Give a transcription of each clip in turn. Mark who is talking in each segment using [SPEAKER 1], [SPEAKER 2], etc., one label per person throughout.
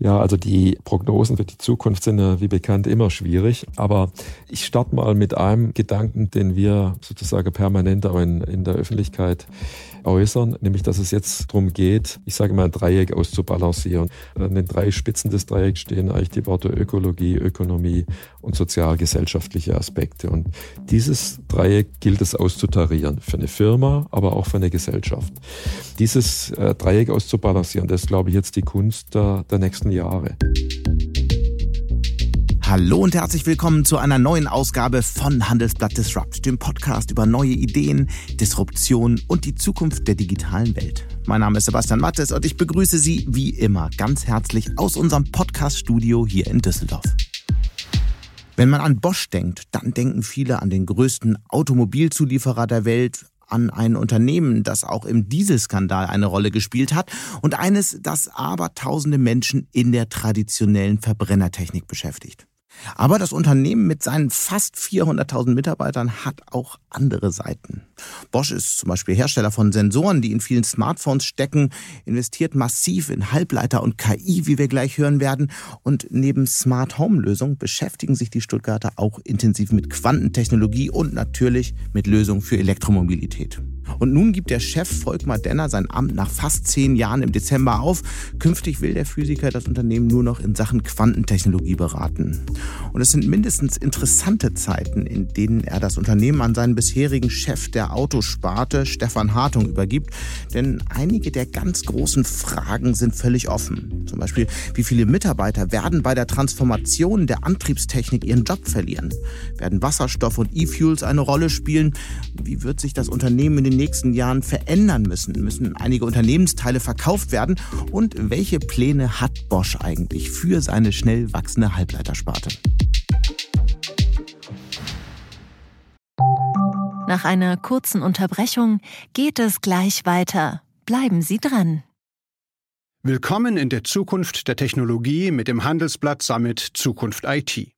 [SPEAKER 1] Ja, also die Prognosen für die Zukunft sind ja wie bekannt immer schwierig. Aber ich starte mal mit einem Gedanken, den wir sozusagen permanent auch in, in der Öffentlichkeit äußern, nämlich dass es jetzt darum geht, ich sage mal ein Dreieck auszubalancieren. An den drei Spitzen des Dreiecks stehen eigentlich die Worte Ökologie, Ökonomie und sozial-gesellschaftliche Aspekte. Und dieses Dreieck gilt es auszutarieren für eine Firma, aber auch für eine Gesellschaft. Dieses äh, Dreieck auszubalancieren, das ist, glaube ich, jetzt die Kunst der, der nächsten Jahre.
[SPEAKER 2] Hallo und herzlich willkommen zu einer neuen Ausgabe von Handelsblatt Disrupt, dem Podcast über neue Ideen, Disruption und die Zukunft der digitalen Welt. Mein Name ist Sebastian Mattes und ich begrüße Sie wie immer ganz herzlich aus unserem Podcast-Studio hier in Düsseldorf. Wenn man an Bosch denkt, dann denken viele an den größten Automobilzulieferer der Welt, an ein Unternehmen, das auch im Dieselskandal eine Rolle gespielt hat und eines, das aber tausende Menschen in der traditionellen Verbrennertechnik beschäftigt. Aber das Unternehmen mit seinen fast 400.000 Mitarbeitern hat auch andere Seiten. Bosch ist zum Beispiel Hersteller von Sensoren, die in vielen Smartphones stecken, investiert massiv in Halbleiter und KI, wie wir gleich hören werden. Und neben Smart Home Lösungen beschäftigen sich die Stuttgarter auch intensiv mit Quantentechnologie und natürlich mit Lösungen für Elektromobilität. Und nun gibt der Chef Volkmar Denner sein Amt nach fast zehn Jahren im Dezember auf. Künftig will der Physiker das Unternehmen nur noch in Sachen Quantentechnologie beraten. Und es sind mindestens interessante Zeiten, in denen er das Unternehmen an seinen bisherigen Chef der Autosparte, Stefan Hartung, übergibt. Denn einige der ganz großen Fragen sind völlig offen. Zum Beispiel, wie viele Mitarbeiter werden bei der Transformation der Antriebstechnik ihren Job verlieren? Werden Wasserstoff und E-Fuels eine Rolle spielen? Wie wird sich das Unternehmen in den nächsten Jahren verändern müssen? Müssen einige Unternehmensteile verkauft werden? Und welche Pläne hat Bosch eigentlich für seine schnell wachsende Halbleitersparte?
[SPEAKER 3] Nach einer kurzen Unterbrechung geht es gleich weiter. Bleiben Sie dran.
[SPEAKER 4] Willkommen in der Zukunft der Technologie mit dem Handelsblatt Summit Zukunft IT.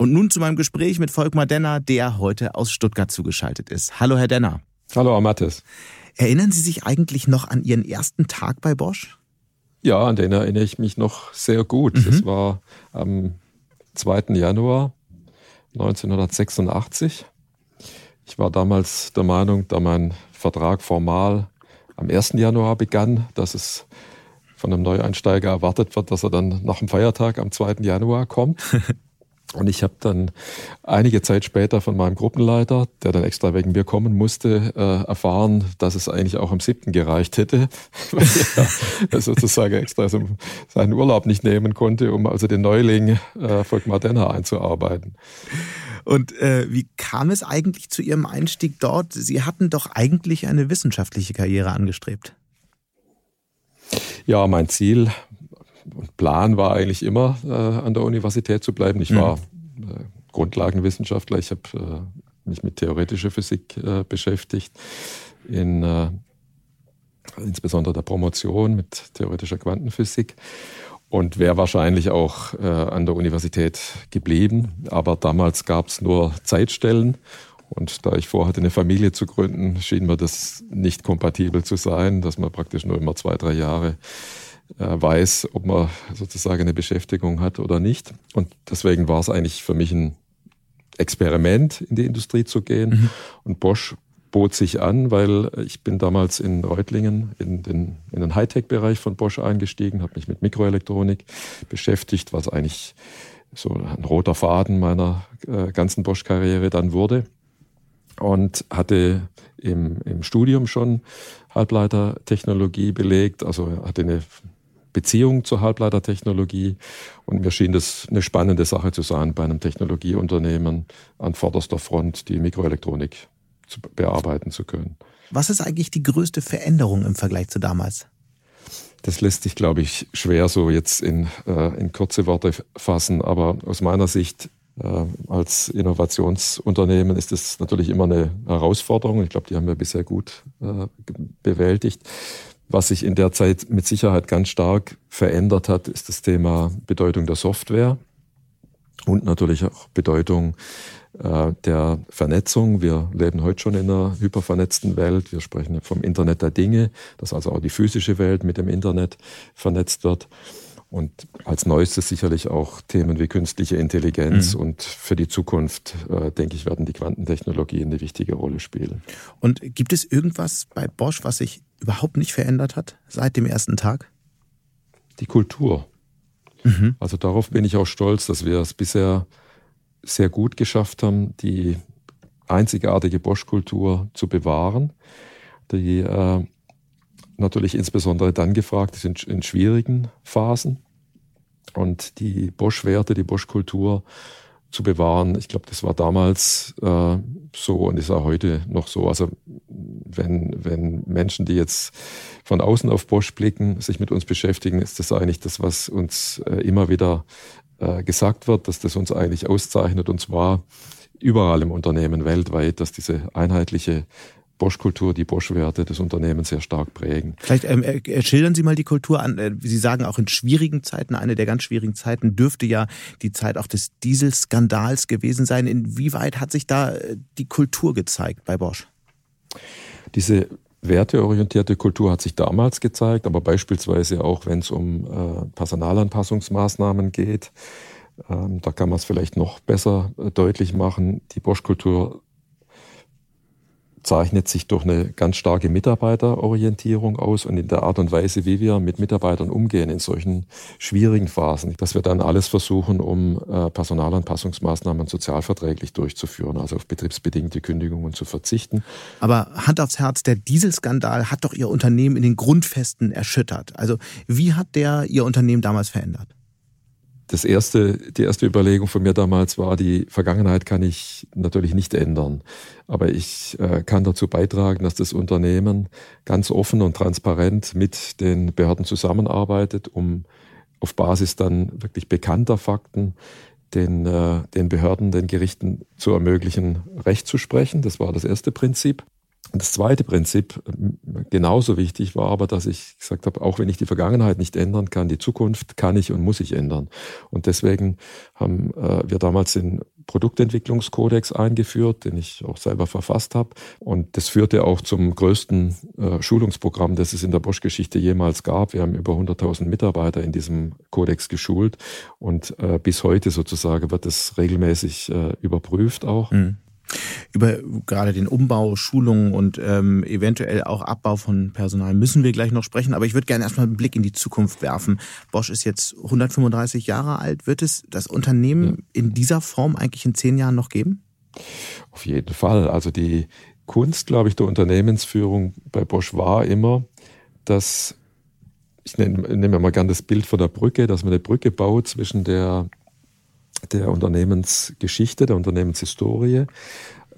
[SPEAKER 2] Und nun zu meinem Gespräch mit Volkmar Denner, der heute aus Stuttgart zugeschaltet ist. Hallo, Herr Denner.
[SPEAKER 1] Hallo, Herr Mattes.
[SPEAKER 2] Erinnern Sie sich eigentlich noch an Ihren ersten Tag bei Bosch?
[SPEAKER 1] Ja, an den erinnere ich mich noch sehr gut. Mhm. Das war am 2. Januar 1986. Ich war damals der Meinung, da mein Vertrag formal am 1. Januar begann, dass es von einem Neueinsteiger erwartet wird, dass er dann nach dem Feiertag am 2. Januar kommt. Und ich habe dann einige Zeit später von meinem Gruppenleiter, der dann extra wegen mir kommen musste, äh, erfahren, dass es eigentlich auch am siebten gereicht hätte, weil er sozusagen extra seinen Urlaub nicht nehmen konnte, um also den Neuling äh, Volkmar Denner einzuarbeiten.
[SPEAKER 2] Und äh, wie kam es eigentlich zu Ihrem Einstieg dort? Sie hatten doch eigentlich eine wissenschaftliche Karriere angestrebt.
[SPEAKER 1] Ja, mein Ziel Plan war eigentlich immer, äh, an der Universität zu bleiben. Ich war mhm. äh, Grundlagenwissenschaftler, ich habe äh, mich mit theoretischer Physik äh, beschäftigt, in, äh, insbesondere der Promotion mit theoretischer Quantenphysik und wäre wahrscheinlich auch an der Universität geblieben. Aber damals gab es nur Zeitstellen und da ich vorhatte, eine Familie zu gründen, schien mir das nicht kompatibel zu sein, dass man praktisch nur immer zwei, drei Jahre weiß, ob man sozusagen eine Beschäftigung hat oder nicht. Und deswegen war es eigentlich für mich ein Experiment, in die Industrie zu gehen. Mhm. Und Bosch bot sich an, weil ich bin damals in Reutlingen in den, in den Hightech-Bereich von Bosch eingestiegen, habe mich mit Mikroelektronik beschäftigt, was eigentlich so ein roter Faden meiner äh, ganzen Bosch-Karriere dann wurde. Und hatte im, im Studium schon Halbleitertechnologie belegt, also hatte eine Beziehung zur Halbleitertechnologie. Und mir schien das eine spannende Sache zu sein, bei einem Technologieunternehmen an vorderster Front die Mikroelektronik zu bearbeiten zu können.
[SPEAKER 2] Was ist eigentlich die größte Veränderung im Vergleich zu damals?
[SPEAKER 1] Das lässt sich, glaube ich, schwer so jetzt in, äh, in kurze Worte fassen. Aber aus meiner Sicht äh, als Innovationsunternehmen ist das natürlich immer eine Herausforderung. Ich glaube, die haben wir bisher gut äh, bewältigt. Was sich in der Zeit mit Sicherheit ganz stark verändert hat, ist das Thema Bedeutung der Software und natürlich auch Bedeutung äh, der Vernetzung. Wir leben heute schon in einer hypervernetzten Welt. Wir sprechen vom Internet der Dinge, dass also auch die physische Welt mit dem Internet vernetzt wird. Und als neuestes sicherlich auch Themen wie künstliche Intelligenz. Mhm. Und für die Zukunft, äh, denke ich, werden die Quantentechnologien eine wichtige Rolle spielen.
[SPEAKER 2] Und gibt es irgendwas bei Bosch, was sich überhaupt nicht verändert hat seit dem ersten Tag?
[SPEAKER 1] Die Kultur. Mhm. Also darauf bin ich auch stolz, dass wir es bisher sehr gut geschafft haben, die einzigartige Bosch-Kultur zu bewahren, die äh, natürlich insbesondere dann gefragt ist in, in schwierigen Phasen und die Bosch-Werte, die Bosch-Kultur zu bewahren. Ich glaube, das war damals äh, so und ist auch heute noch so. Also wenn, wenn Menschen, die jetzt von außen auf Bosch blicken, sich mit uns beschäftigen, ist das eigentlich das, was uns äh, immer wieder äh, gesagt wird, dass das uns eigentlich auszeichnet und zwar überall im Unternehmen weltweit, dass diese einheitliche Bosch-Kultur, die Bosch-Werte des Unternehmens sehr stark prägen.
[SPEAKER 2] Vielleicht ähm, äh, schildern Sie mal die Kultur an. Äh, Sie sagen auch in schwierigen Zeiten, eine der ganz schwierigen Zeiten dürfte ja die Zeit auch des Dieselskandals gewesen sein. Inwieweit hat sich da äh, die Kultur gezeigt bei Bosch?
[SPEAKER 1] Diese werteorientierte Kultur hat sich damals gezeigt, aber beispielsweise auch, wenn es um äh, Personalanpassungsmaßnahmen geht. Ähm, da kann man es vielleicht noch besser äh, deutlich machen. Die Bosch-Kultur zeichnet sich durch eine ganz starke Mitarbeiterorientierung aus und in der Art und Weise, wie wir mit Mitarbeitern umgehen in solchen schwierigen Phasen, dass wir dann alles versuchen, um äh, Personalanpassungsmaßnahmen sozialverträglich durchzuführen, also auf betriebsbedingte Kündigungen zu verzichten.
[SPEAKER 2] Aber Hand aufs Herz, der Dieselskandal hat doch Ihr Unternehmen in den Grundfesten erschüttert. Also wie hat der Ihr Unternehmen damals verändert?
[SPEAKER 1] Das erste, die erste Überlegung von mir damals war, die Vergangenheit kann ich natürlich nicht ändern. Aber ich äh, kann dazu beitragen, dass das Unternehmen ganz offen und transparent mit den Behörden zusammenarbeitet, um auf Basis dann wirklich bekannter Fakten den, äh, den Behörden, den Gerichten zu ermöglichen, Recht zu sprechen. Das war das erste Prinzip. Das zweite Prinzip, genauso wichtig, war aber, dass ich gesagt habe, auch wenn ich die Vergangenheit nicht ändern kann, die Zukunft kann ich und muss ich ändern. Und deswegen haben äh, wir damals den Produktentwicklungskodex eingeführt, den ich auch selber verfasst habe. Und das führte auch zum größten äh, Schulungsprogramm, das es in der Bosch-Geschichte jemals gab. Wir haben über 100.000 Mitarbeiter in diesem Kodex geschult und äh, bis heute sozusagen wird es regelmäßig überprüft auch. Mhm.
[SPEAKER 2] Über gerade den Umbau, Schulungen und ähm, eventuell auch Abbau von Personal müssen wir gleich noch sprechen. Aber ich würde gerne erstmal einen Blick in die Zukunft werfen. Bosch ist jetzt 135 Jahre alt. Wird es das Unternehmen ja. in dieser Form eigentlich in zehn Jahren noch geben?
[SPEAKER 1] Auf jeden Fall. Also die Kunst, glaube ich, der Unternehmensführung bei Bosch war immer, dass ich nehme, nehme mal gerne das Bild von der Brücke, dass man eine Brücke baut zwischen der der Unternehmensgeschichte, der Unternehmenshistorie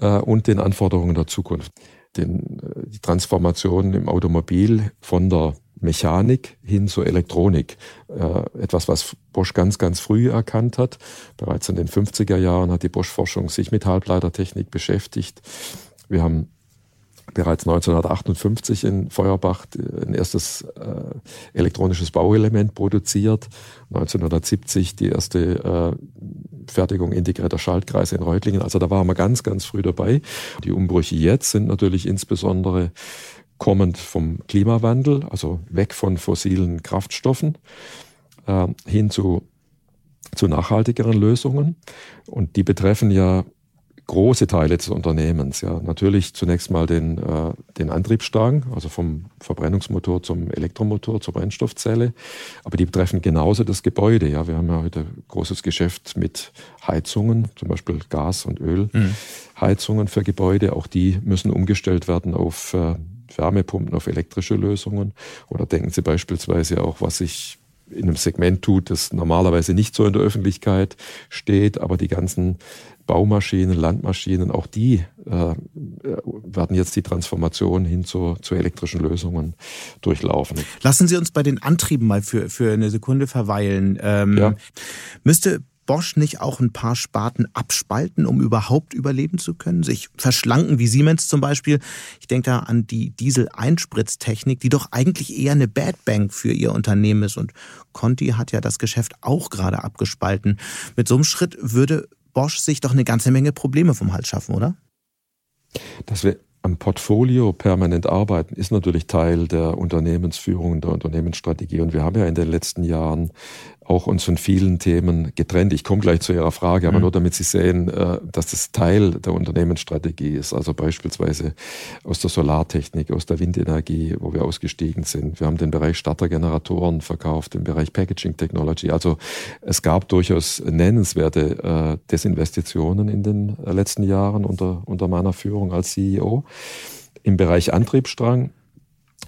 [SPEAKER 1] äh, und den Anforderungen der Zukunft. Den, äh, die Transformation im Automobil von der Mechanik hin zur Elektronik. Äh, etwas, was Bosch ganz, ganz früh erkannt hat. Bereits in den 50er Jahren hat die Bosch-Forschung sich mit Halbleitertechnik beschäftigt. Wir haben bereits 1958 in Feuerbach ein erstes äh, elektronisches Bauelement produziert. 1970 die erste äh, Fertigung integrierter Schaltkreise in Reutlingen. Also da waren wir ganz, ganz früh dabei. Die Umbrüche jetzt sind natürlich insbesondere kommend vom Klimawandel, also weg von fossilen Kraftstoffen äh, hin zu, zu nachhaltigeren Lösungen. Und die betreffen ja große Teile des Unternehmens. Ja, natürlich zunächst mal den, äh, den Antriebsstrang, also vom Verbrennungsmotor zum Elektromotor, zur Brennstoffzelle. Aber die betreffen genauso das Gebäude. Ja, wir haben ja heute großes Geschäft mit Heizungen, zum Beispiel Gas- und Ölheizungen mhm. für Gebäude. Auch die müssen umgestellt werden auf äh, Wärmepumpen, auf elektrische Lösungen. Oder denken Sie beispielsweise auch, was sich in einem Segment tut, das normalerweise nicht so in der Öffentlichkeit steht, aber die ganzen Baumaschinen, Landmaschinen, auch die äh, werden jetzt die Transformation hin zu, zu elektrischen Lösungen durchlaufen.
[SPEAKER 2] Lassen Sie uns bei den Antrieben mal für, für eine Sekunde verweilen. Ähm, ja. Müsste Bosch nicht auch ein paar Sparten abspalten, um überhaupt überleben zu können? Sich verschlanken wie Siemens zum Beispiel. Ich denke da an die Diesel-Einspritztechnik, die doch eigentlich eher eine Bad Bank für ihr Unternehmen ist. Und Conti hat ja das Geschäft auch gerade abgespalten. Mit so einem Schritt würde Bosch sich doch eine ganze Menge Probleme vom Hals schaffen, oder?
[SPEAKER 1] Das wäre am Portfolio permanent arbeiten, ist natürlich Teil der Unternehmensführung, der Unternehmensstrategie. Und wir haben ja in den letzten Jahren auch uns von vielen Themen getrennt. Ich komme gleich zu Ihrer Frage, aber mhm. nur damit Sie sehen, äh, dass das Teil der Unternehmensstrategie ist. Also beispielsweise aus der Solartechnik, aus der Windenergie, wo wir ausgestiegen sind. Wir haben den Bereich Startergeneratoren verkauft, den Bereich Packaging Technology. Also es gab durchaus nennenswerte äh, Desinvestitionen in den letzten Jahren unter, unter meiner Führung als CEO. Im Bereich Antriebsstrang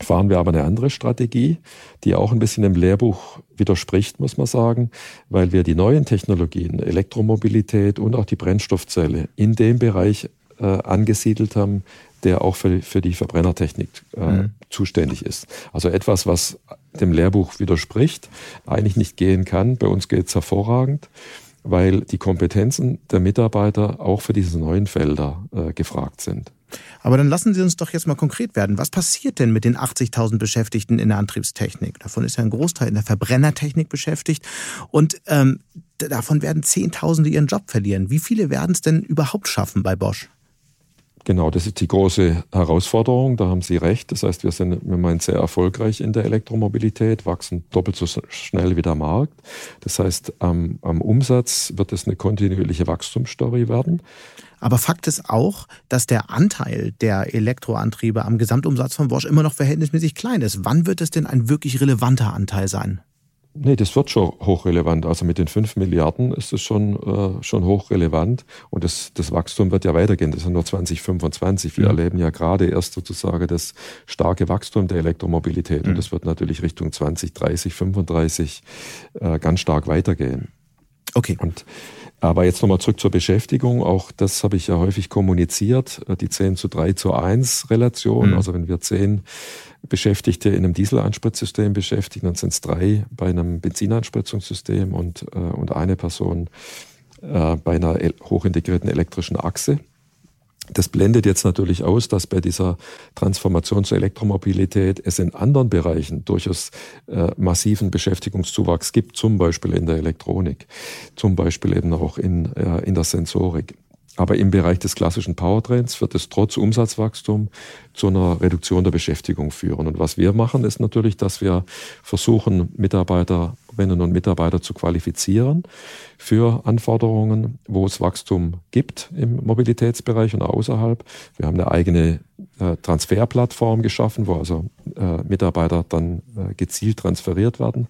[SPEAKER 1] fahren wir aber eine andere Strategie, die auch ein bisschen dem Lehrbuch widerspricht, muss man sagen, weil wir die neuen Technologien, Elektromobilität und auch die Brennstoffzelle in dem Bereich äh, angesiedelt haben, der auch für, für die Verbrennertechnik äh, mhm. zuständig ist. Also etwas, was dem Lehrbuch widerspricht, eigentlich nicht gehen kann. Bei uns geht es hervorragend, weil die Kompetenzen der Mitarbeiter auch für diese neuen Felder äh, gefragt sind.
[SPEAKER 2] Aber dann lassen Sie uns doch jetzt mal konkret werden. Was passiert denn mit den 80.000 Beschäftigten in der Antriebstechnik? Davon ist ja ein Großteil in der Verbrennertechnik beschäftigt. Und ähm, davon werden Zehntausende ihren Job verlieren. Wie viele werden es denn überhaupt schaffen bei Bosch?
[SPEAKER 1] Genau, das ist die große Herausforderung. Da haben Sie recht. Das heißt, wir sind wir meinen sehr erfolgreich in der Elektromobilität, wachsen doppelt so schnell wie der Markt. Das heißt, am, am Umsatz wird es eine kontinuierliche Wachstumsstory werden.
[SPEAKER 2] Aber Fakt ist auch, dass der Anteil der Elektroantriebe am Gesamtumsatz von Bosch immer noch verhältnismäßig klein ist. Wann wird es denn ein wirklich relevanter Anteil sein?
[SPEAKER 1] Nee, das wird schon hochrelevant. Also mit den 5 Milliarden ist es schon, äh, schon hochrelevant. Und das, das Wachstum wird ja weitergehen. Das ist nur 2025. Wir mhm. erleben ja gerade erst sozusagen das starke Wachstum der Elektromobilität. Mhm. Und das wird natürlich Richtung 2030, 35 äh, ganz stark weitergehen.
[SPEAKER 2] Okay.
[SPEAKER 1] Und aber jetzt nochmal zurück zur Beschäftigung. Auch das habe ich ja häufig kommuniziert. Äh, die 10 zu 3 zu 1 Relation. Mhm. Also wenn wir 10 Beschäftigte in einem Dieselanspritzsystem beschäftigen, dann sind es drei bei einem Benzineinspritzungssystem und, äh, und eine Person äh, bei einer hochintegrierten elektrischen Achse. Das blendet jetzt natürlich aus, dass bei dieser Transformation zur Elektromobilität es in anderen Bereichen durchaus äh, massiven Beschäftigungszuwachs gibt, zum Beispiel in der Elektronik, zum Beispiel eben auch in, äh, in der Sensorik. Aber im Bereich des klassischen Powertrains wird es trotz Umsatzwachstum zu einer Reduktion der Beschäftigung führen. Und was wir machen, ist natürlich, dass wir versuchen, Mitarbeiterinnen und Mitarbeiter zu qualifizieren für Anforderungen, wo es Wachstum gibt im Mobilitätsbereich und außerhalb. Wir haben eine eigene äh, Transferplattform geschaffen, wo also äh, Mitarbeiter dann äh, gezielt transferiert werden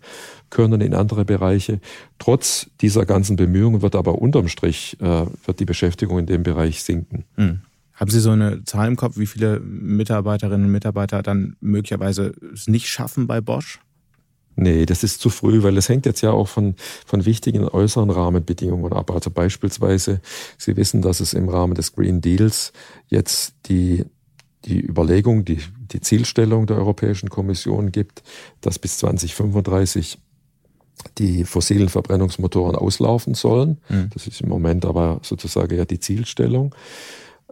[SPEAKER 1] können in andere Bereiche. Trotz dieser ganzen Bemühungen wird aber unterm Strich wird die Beschäftigung in dem Bereich sinken.
[SPEAKER 2] Hm. Haben Sie so eine Zahl im Kopf, wie viele Mitarbeiterinnen und Mitarbeiter dann möglicherweise es nicht schaffen bei Bosch?
[SPEAKER 1] Nee, das ist zu früh, weil es hängt jetzt ja auch von, von wichtigen äußeren Rahmenbedingungen ab. Also beispielsweise, Sie wissen, dass es im Rahmen des Green Deals jetzt die, die Überlegung, die, die Zielstellung der Europäischen Kommission gibt, dass bis 2035 die fossilen Verbrennungsmotoren auslaufen sollen. Mhm. Das ist im Moment aber sozusagen ja die Zielstellung.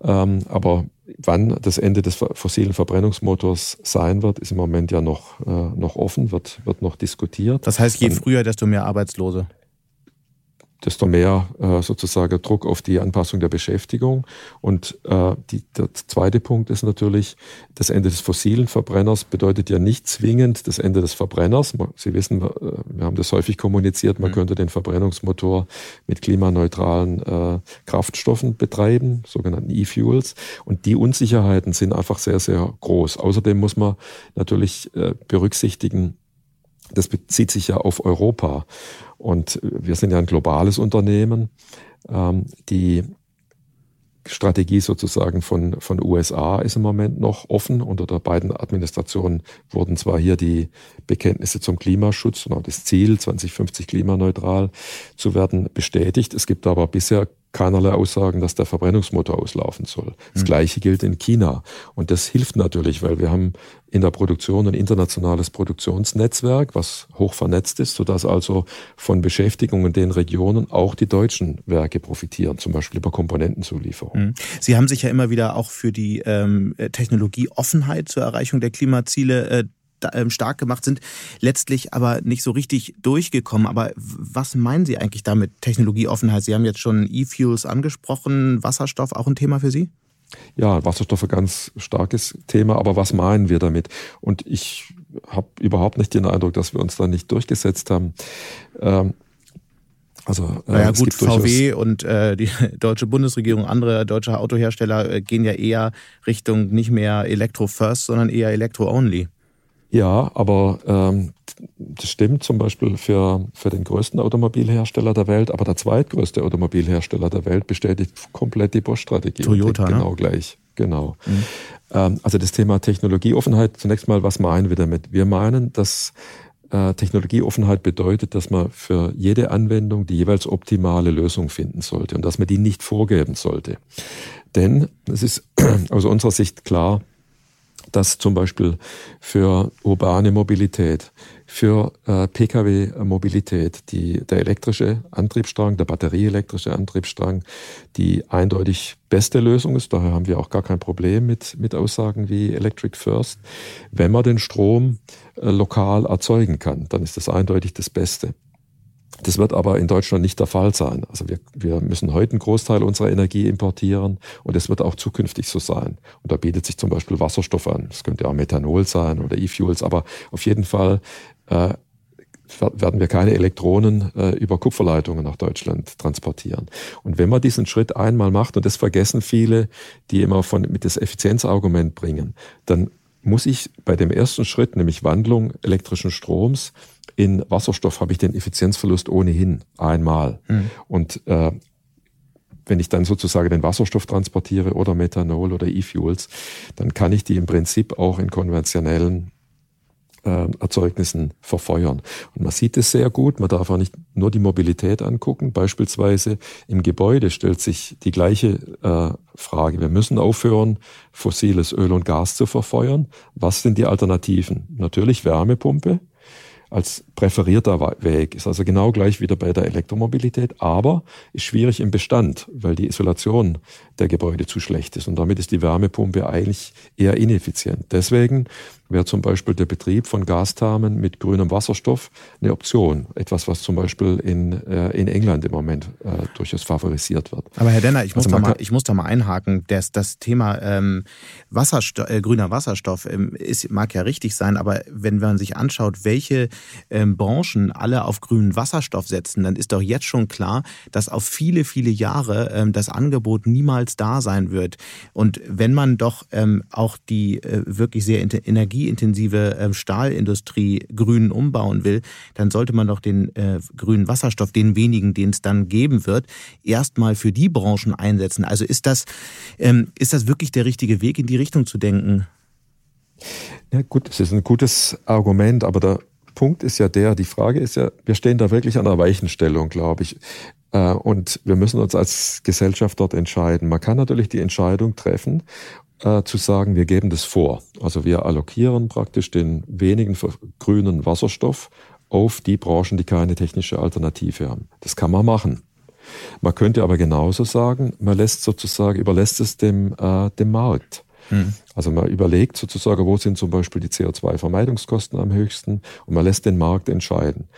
[SPEAKER 1] Ähm, aber wann das Ende des fossilen Verbrennungsmotors sein wird, ist im Moment ja noch, äh, noch offen, wird, wird noch diskutiert.
[SPEAKER 2] Das heißt, je früher, desto mehr Arbeitslose
[SPEAKER 1] desto mehr äh, sozusagen Druck auf die Anpassung der Beschäftigung. Und äh, die, der zweite Punkt ist natürlich, das Ende des fossilen Verbrenners bedeutet ja nicht zwingend das Ende des Verbrenners. Sie wissen, äh, wir haben das häufig kommuniziert, man mhm. könnte den Verbrennungsmotor mit klimaneutralen äh, Kraftstoffen betreiben, sogenannten E-Fuels. Und die Unsicherheiten sind einfach sehr, sehr groß. Außerdem muss man natürlich äh, berücksichtigen, das bezieht sich ja auf Europa. Und wir sind ja ein globales Unternehmen. Ähm, die Strategie sozusagen von, von USA ist im Moment noch offen. Unter der beiden Administrationen wurden zwar hier die Bekenntnisse zum Klimaschutz und auch das Ziel, 2050 klimaneutral zu werden, bestätigt. Es gibt aber bisher keinerlei Aussagen, dass der Verbrennungsmotor auslaufen soll. Das mhm. Gleiche gilt in China. Und das hilft natürlich, weil wir haben in der Produktion ein internationales Produktionsnetzwerk, was hoch vernetzt ist, sodass also von Beschäftigung in den Regionen auch die deutschen Werke profitieren, zum Beispiel über Komponentenzulieferung. Mhm.
[SPEAKER 2] Sie haben sich ja immer wieder auch für die ähm, Technologieoffenheit zur Erreichung der Klimaziele äh, stark gemacht sind, letztlich aber nicht so richtig durchgekommen. Aber was meinen Sie eigentlich damit, Technologieoffenheit? Sie haben jetzt schon E-Fuels angesprochen, Wasserstoff auch ein Thema für Sie?
[SPEAKER 1] Ja, Wasserstoff ein ganz starkes Thema, aber was meinen wir damit? Und ich habe überhaupt nicht den Eindruck, dass wir uns da nicht durchgesetzt haben. Ähm,
[SPEAKER 2] also, äh, naja, gut, VW und äh, die deutsche Bundesregierung, andere deutsche Autohersteller äh, gehen ja eher Richtung nicht mehr Elektro First, sondern eher Elektro Only.
[SPEAKER 1] Ja, aber ähm, das stimmt zum Beispiel für, für den größten Automobilhersteller der Welt, aber der zweitgrößte Automobilhersteller der Welt bestätigt komplett die Bosch-Strategie.
[SPEAKER 2] Toyota,
[SPEAKER 1] Genau ne? gleich, genau. Mhm. Ähm, also das Thema Technologieoffenheit, zunächst mal, was meinen wir damit? Wir meinen, dass äh, Technologieoffenheit bedeutet, dass man für jede Anwendung die jeweils optimale Lösung finden sollte und dass man die nicht vorgeben sollte. Denn es ist aus unserer Sicht klar, dass zum Beispiel für urbane Mobilität, für äh, Pkw-Mobilität, die, der elektrische Antriebsstrang, der batterieelektrische Antriebsstrang, die eindeutig beste Lösung ist. Daher haben wir auch gar kein Problem mit, mit Aussagen wie Electric First. Wenn man den Strom äh, lokal erzeugen kann, dann ist das eindeutig das Beste. Das wird aber in Deutschland nicht der Fall sein. Also wir, wir müssen heute einen Großteil unserer Energie importieren und es wird auch zukünftig so sein. Und da bietet sich zum Beispiel Wasserstoff an. Das könnte auch Methanol sein oder E-Fuels, aber auf jeden Fall äh, werden wir keine Elektronen äh, über Kupferleitungen nach Deutschland transportieren. Und wenn man diesen Schritt einmal macht, und das vergessen viele, die immer von, mit das Effizienzargument bringen, dann muss ich bei dem ersten Schritt, nämlich Wandlung elektrischen Stroms, in Wasserstoff habe ich den Effizienzverlust ohnehin einmal. Mhm. Und äh, wenn ich dann sozusagen den Wasserstoff transportiere oder Methanol oder E-Fuels, dann kann ich die im Prinzip auch in konventionellen äh, Erzeugnissen verfeuern. Und man sieht es sehr gut, man darf auch nicht nur die Mobilität angucken. Beispielsweise im Gebäude stellt sich die gleiche äh, Frage. Wir müssen aufhören, fossiles Öl und Gas zu verfeuern. Was sind die Alternativen? Natürlich Wärmepumpe, als präferierter Weg. Ist also genau gleich wieder bei der Elektromobilität, aber ist schwierig im Bestand, weil die Isolation der Gebäude zu schlecht ist. Und damit ist die Wärmepumpe eigentlich eher ineffizient. Deswegen wäre zum Beispiel der Betrieb von Gasthermen mit grünem Wasserstoff eine Option. Etwas, was zum Beispiel in, äh, in England im Moment äh, durchaus favorisiert wird.
[SPEAKER 2] Aber Herr Denner, ich muss, also da, mal, ich muss da mal einhaken. Das, das Thema ähm, Wasserstoff, äh, grüner Wasserstoff ähm, ist, mag ja richtig sein, aber wenn man sich anschaut, welche ähm, Branchen alle auf grünen Wasserstoff setzen, dann ist doch jetzt schon klar, dass auf viele, viele Jahre ähm, das Angebot niemals da sein wird. Und wenn man doch ähm, auch die äh, wirklich sehr energie energieintensive ähm, Stahlindustrie grün umbauen will, dann sollte man doch den äh, grünen Wasserstoff, den wenigen, den es dann geben wird, erstmal für die Branchen einsetzen. Also ist das, ähm, ist das wirklich der richtige Weg, in die Richtung zu denken?
[SPEAKER 1] Ja, gut, das ist ein gutes Argument, aber der Punkt ist ja der, die Frage ist ja, wir stehen da wirklich an einer Weichenstellung, glaube ich. Äh, und wir müssen uns als Gesellschaft dort entscheiden. Man kann natürlich die Entscheidung treffen äh, zu sagen, wir geben das vor. Also wir allokieren praktisch den wenigen grünen Wasserstoff auf die Branchen, die keine technische Alternative haben. Das kann man machen. Man könnte aber genauso sagen, man lässt sozusagen, überlässt es dem, äh, dem Markt. Hm. Also man überlegt sozusagen, wo sind zum Beispiel die CO2-Vermeidungskosten am höchsten und man lässt den Markt entscheiden.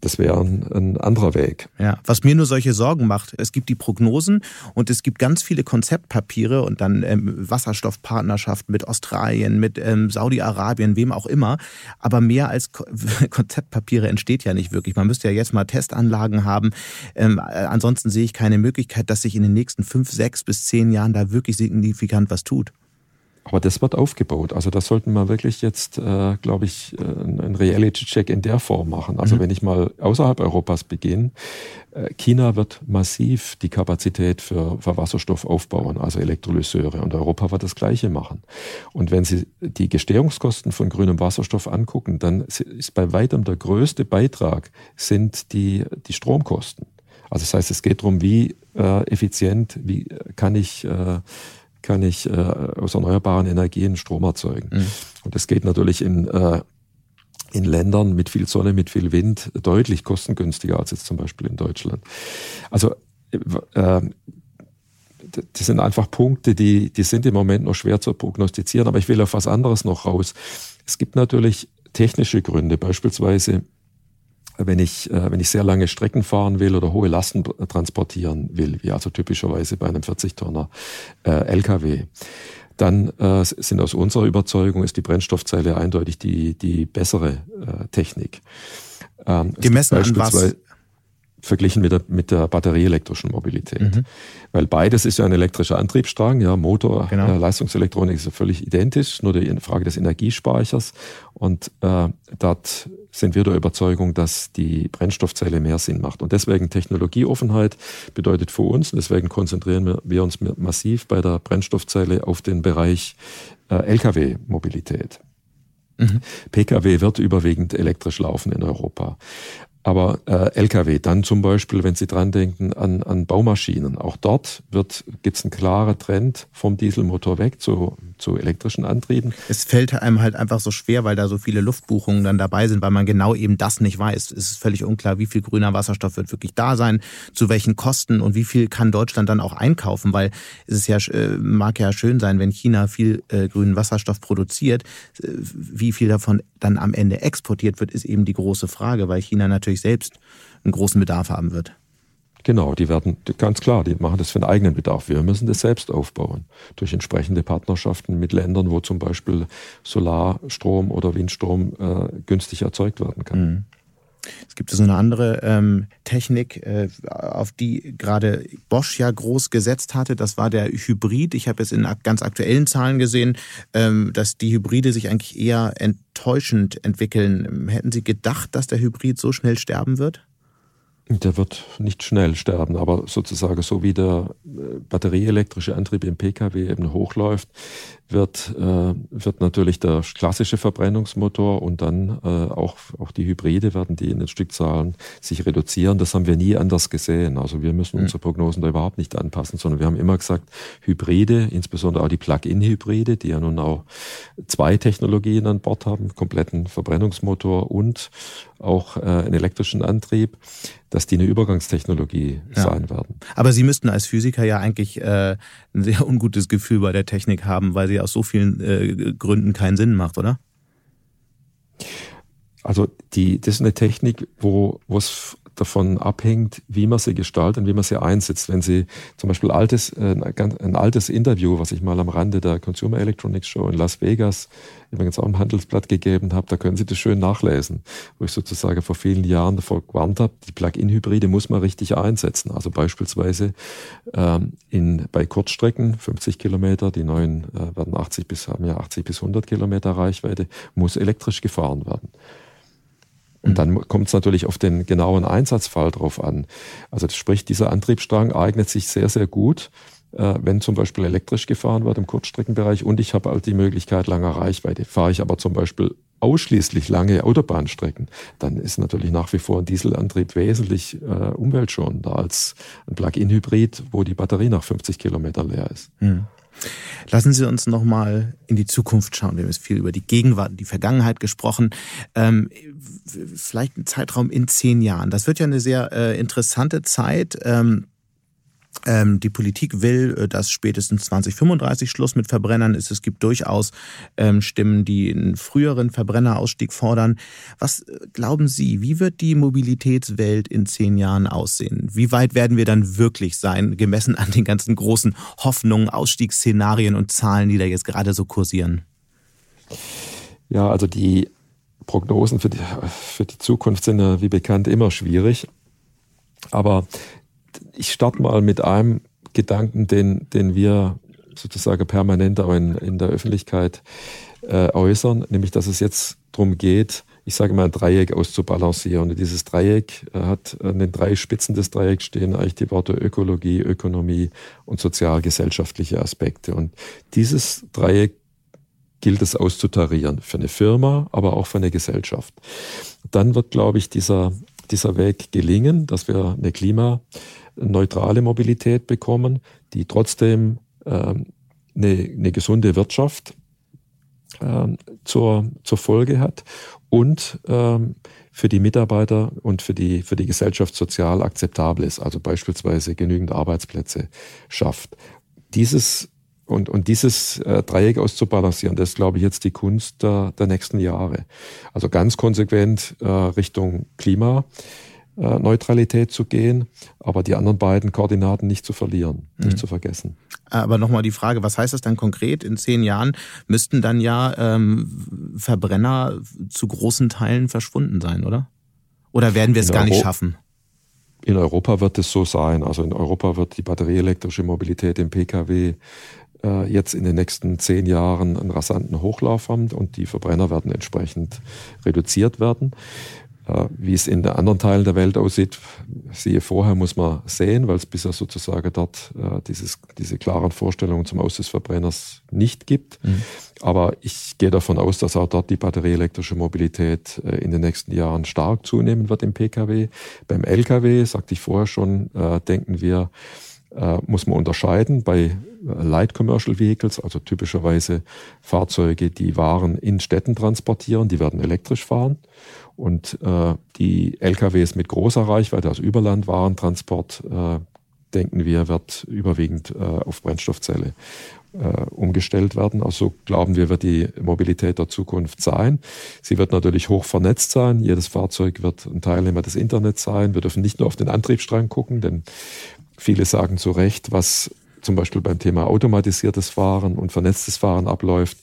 [SPEAKER 1] Das wäre ein, ein, anderer Weg.
[SPEAKER 2] Ja, was mir nur solche Sorgen macht, es gibt die Prognosen und es gibt ganz viele Konzeptpapiere und dann ähm, Wasserstoffpartnerschaften mit Australien, mit ähm, Saudi-Arabien, wem auch immer. Aber mehr als Ko Konzeptpapiere entsteht ja nicht wirklich. Man müsste ja jetzt mal Testanlagen haben. Ähm, äh, ansonsten sehe ich keine Möglichkeit, dass sich in den nächsten fünf, sechs bis zehn Jahren da wirklich signifikant was tut.
[SPEAKER 1] Aber das wird aufgebaut. Also das sollten wir wirklich jetzt, äh, glaube ich, äh, einen Reality-Check in der Form machen. Also mhm. wenn ich mal außerhalb Europas beginne, äh, China wird massiv die Kapazität für, für Wasserstoff aufbauen, also Elektrolyseure. Und Europa wird das Gleiche machen. Und wenn Sie die Gestehungskosten von grünem Wasserstoff angucken, dann ist bei weitem der größte Beitrag sind die, die Stromkosten. Also das heißt, es geht darum, wie äh, effizient, wie kann ich äh, kann ich äh, aus erneuerbaren Energien Strom erzeugen. Mhm. Und das geht natürlich in, äh, in Ländern mit viel Sonne, mit viel Wind deutlich kostengünstiger als jetzt zum Beispiel in Deutschland. Also äh, das sind einfach Punkte, die, die sind im Moment noch schwer zu prognostizieren, aber ich will auf was anderes noch raus. Es gibt natürlich technische Gründe, beispielsweise wenn ich, äh, wenn ich sehr lange Strecken fahren will oder hohe Lasten transportieren will, wie also typischerweise bei einem 40-Tonner äh, LKW, dann äh, sind aus unserer Überzeugung ist die Brennstoffzelle eindeutig die, die bessere äh, Technik.
[SPEAKER 2] Ähm, Gemessen an was?
[SPEAKER 1] verglichen mit der, mit der batterieelektrischen Mobilität. Mhm. Weil beides ist ja ein elektrischer Antriebsstrang, ja, Motor, genau. äh, Leistungselektronik ist ja völlig identisch, nur die Frage des Energiespeichers. Und äh, dort sind wir der Überzeugung, dass die Brennstoffzelle mehr Sinn macht. Und deswegen Technologieoffenheit bedeutet für uns, deswegen konzentrieren wir, uns massiv bei der Brennstoffzelle auf den Bereich äh, Lkw-Mobilität. Mhm. Pkw wird überwiegend elektrisch laufen in Europa. Aber äh, Lkw, dann zum Beispiel, wenn Sie dran denken an, an Baumaschinen, auch dort gibt es einen klaren Trend vom Dieselmotor weg zu, zu elektrischen Antrieben.
[SPEAKER 2] Es fällt einem halt einfach so schwer, weil da so viele Luftbuchungen dann dabei sind, weil man genau eben das nicht weiß. Es ist völlig unklar, wie viel grüner Wasserstoff wird wirklich da sein, zu welchen Kosten und wie viel kann Deutschland dann auch einkaufen, weil es ist ja, äh, mag ja schön sein, wenn China viel äh, grünen Wasserstoff produziert, äh, wie viel davon dann am Ende exportiert wird, ist eben die große Frage, weil China natürlich selbst einen großen Bedarf haben wird.
[SPEAKER 1] Genau, die werden ganz klar, die machen das für den eigenen Bedarf. Wir müssen das selbst aufbauen durch entsprechende Partnerschaften mit Ländern, wo zum Beispiel Solarstrom oder Windstrom äh, günstig erzeugt werden kann. Mhm.
[SPEAKER 2] Es gibt so eine andere ähm, Technik, äh, auf die gerade Bosch ja groß gesetzt hatte. Das war der Hybrid. Ich habe jetzt in ganz aktuellen Zahlen gesehen, ähm, dass die Hybride sich eigentlich eher enttäuschend entwickeln. Hätten Sie gedacht, dass der Hybrid so schnell sterben wird?
[SPEAKER 1] Der wird nicht schnell sterben, aber sozusagen so wie der äh, batterieelektrische Antrieb im Pkw eben hochläuft, wird, äh, wird natürlich der klassische Verbrennungsmotor und dann äh, auch, auch die Hybride werden die in den Stückzahlen sich reduzieren. Das haben wir nie anders gesehen. Also wir müssen mhm. unsere Prognosen da überhaupt nicht anpassen, sondern wir haben immer gesagt, Hybride, insbesondere auch die Plug-in-Hybride, die ja nun auch zwei Technologien an Bord haben, kompletten Verbrennungsmotor und auch äh, einen elektrischen Antrieb, dass die eine Übergangstechnologie ja. sein werden.
[SPEAKER 2] Aber Sie müssten als Physiker ja eigentlich äh, ein sehr ungutes Gefühl bei der Technik haben, weil sie aus so vielen äh, Gründen keinen Sinn macht, oder?
[SPEAKER 1] Also die, das ist eine Technik, wo es davon abhängt, wie man sie gestaltet und wie man sie einsetzt. Wenn Sie zum Beispiel altes, äh, ein altes Interview, was ich mal am Rande der Consumer Electronics Show in Las Vegas übrigens auch im Handelsblatt gegeben habe, da können Sie das schön nachlesen, wo ich sozusagen vor vielen Jahren davor gewarnt habe, die Plug-in-Hybride muss man richtig einsetzen. Also beispielsweise ähm, in, bei Kurzstrecken, 50 Kilometer, die neuen äh, werden 80 bis, haben ja 80 bis 100 Kilometer Reichweite, muss elektrisch gefahren werden. Und dann kommt es natürlich auf den genauen Einsatzfall drauf an. Also sprich, dieser Antriebsstrang eignet sich sehr, sehr gut, äh, wenn zum Beispiel elektrisch gefahren wird im Kurzstreckenbereich und ich habe halt die Möglichkeit langer Reichweite. Fahre ich aber zum Beispiel ausschließlich lange Autobahnstrecken, dann ist natürlich nach wie vor ein Dieselantrieb wesentlich äh, umweltschonender als ein Plug-in-Hybrid, wo die Batterie nach 50 Kilometer leer ist. Hm.
[SPEAKER 2] Lassen Sie uns noch mal in die Zukunft schauen. Wir haben jetzt viel über die Gegenwart und die Vergangenheit gesprochen. Ähm, vielleicht ein Zeitraum in zehn Jahren. Das wird ja eine sehr äh, interessante Zeit. Ähm, ähm, die Politik will, äh, dass spätestens 2035 Schluss mit Verbrennern ist. Es gibt durchaus ähm, Stimmen, die einen früheren Verbrennerausstieg fordern. Was äh, glauben Sie, wie wird die Mobilitätswelt in zehn Jahren aussehen? Wie weit werden wir dann wirklich sein, gemessen an den ganzen großen Hoffnungen, Ausstiegsszenarien und Zahlen, die da jetzt gerade so kursieren?
[SPEAKER 1] Ja, also die Prognosen für die, für die Zukunft sind ja wie bekannt immer schwierig. Aber ich starte mal mit einem Gedanken, den, den wir sozusagen permanent auch in, in der Öffentlichkeit äh, äußern, nämlich dass es jetzt darum geht, ich sage mal, ein Dreieck auszubalancieren. Und dieses Dreieck äh, hat an den drei Spitzen des Dreiecks stehen eigentlich die Worte Ökologie, Ökonomie und sozial-gesellschaftliche Aspekte. Und dieses Dreieck gilt es auszutarieren für eine Firma, aber auch für eine Gesellschaft. Dann wird, glaube ich, dieser, dieser Weg gelingen, dass wir eine klimaneutrale Mobilität bekommen, die trotzdem ähm, eine, eine gesunde Wirtschaft ähm, zur, zur Folge hat und ähm, für die Mitarbeiter und für die, für die Gesellschaft sozial akzeptabel ist, also beispielsweise genügend Arbeitsplätze schafft. Dieses und, und dieses äh, Dreieck auszubalancieren, das ist, glaube ich, jetzt die Kunst der, der nächsten Jahre. Also ganz konsequent äh, Richtung Klima. Äh, Neutralität zu gehen, aber die anderen beiden Koordinaten nicht zu verlieren, nicht mhm. zu vergessen.
[SPEAKER 2] Aber nochmal die Frage, was heißt das dann konkret? In zehn Jahren müssten dann ja ähm, Verbrenner zu großen Teilen verschwunden sein, oder? Oder werden wir es gar Euro nicht schaffen?
[SPEAKER 1] In Europa wird es so sein. Also in Europa wird die batterieelektrische Mobilität im Pkw äh, jetzt in den nächsten zehn Jahren einen rasanten Hochlauf haben und die Verbrenner werden entsprechend reduziert werden. Äh, wie es in anderen Teilen der Welt aussieht, siehe vorher, muss man sehen, weil es bisher sozusagen dort äh, dieses, diese klaren Vorstellungen zum Aus des Verbrenners nicht gibt. Mhm. Aber ich gehe davon aus, dass auch dort die batterieelektrische Mobilität äh, in den nächsten Jahren stark zunehmen wird im Pkw. Beim Lkw, sagte ich vorher schon, äh, denken wir, äh, muss man unterscheiden bei Light Commercial Vehicles, also typischerweise Fahrzeuge, die Waren in Städten transportieren, die werden elektrisch fahren. Und äh, die LKWs mit großer Reichweite, also Überlandwarentransport, äh, denken wir, wird überwiegend äh, auf Brennstoffzelle äh, umgestellt werden. Also glauben wir, wird die Mobilität der Zukunft sein. Sie wird natürlich hoch vernetzt sein. Jedes Fahrzeug wird ein Teilnehmer des Internets sein. Wir dürfen nicht nur auf den Antriebsstrang gucken, denn viele sagen zu Recht, was zum Beispiel beim Thema automatisiertes Fahren und vernetztes Fahren abläuft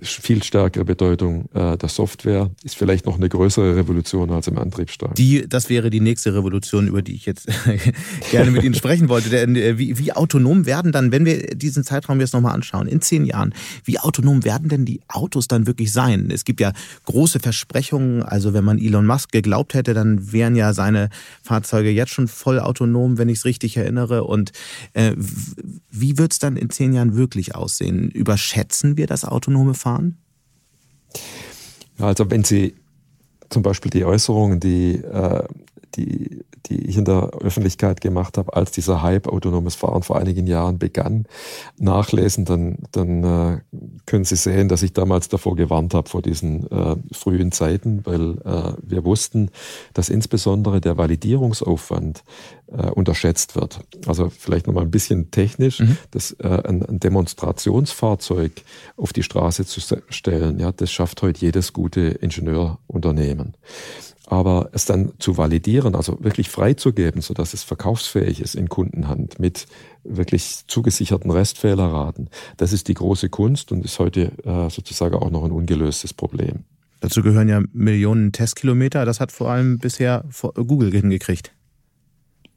[SPEAKER 1] viel stärkere Bedeutung äh, der Software, ist vielleicht noch eine größere Revolution als im Antriebsstrang.
[SPEAKER 2] Die, das wäre die nächste Revolution, über die ich jetzt gerne mit Ihnen sprechen wollte. Denn, äh, wie, wie autonom werden dann, wenn wir diesen Zeitraum jetzt nochmal anschauen, in zehn Jahren, wie autonom werden denn die Autos dann wirklich sein? Es gibt ja große Versprechungen, also wenn man Elon Musk geglaubt hätte, dann wären ja seine Fahrzeuge jetzt schon voll autonom, wenn ich es richtig erinnere. Und äh, wie wird es dann in zehn Jahren wirklich aussehen? Überschätzen wir das autonome fahren?
[SPEAKER 1] Also wenn Sie zum Beispiel die Äußerungen, die, äh, die die ich in der Öffentlichkeit gemacht habe, als dieser Hype autonomes Fahren vor einigen Jahren begann, nachlesen, dann, dann äh, können Sie sehen, dass ich damals davor gewarnt habe, vor diesen äh, frühen Zeiten, weil äh, wir wussten, dass insbesondere der Validierungsaufwand äh, unterschätzt wird. Also vielleicht nochmal ein bisschen technisch, mhm. das, äh, ein, ein Demonstrationsfahrzeug auf die Straße zu stellen, ja, das schafft heute jedes gute Ingenieurunternehmen. Aber es dann zu validieren, also wirklich freizugeben, sodass es verkaufsfähig ist in Kundenhand mit wirklich zugesicherten Restfehlerraten, das ist die große Kunst und ist heute äh, sozusagen auch noch ein ungelöstes Problem.
[SPEAKER 2] Dazu gehören ja Millionen Testkilometer. Das hat vor allem bisher Google hingekriegt.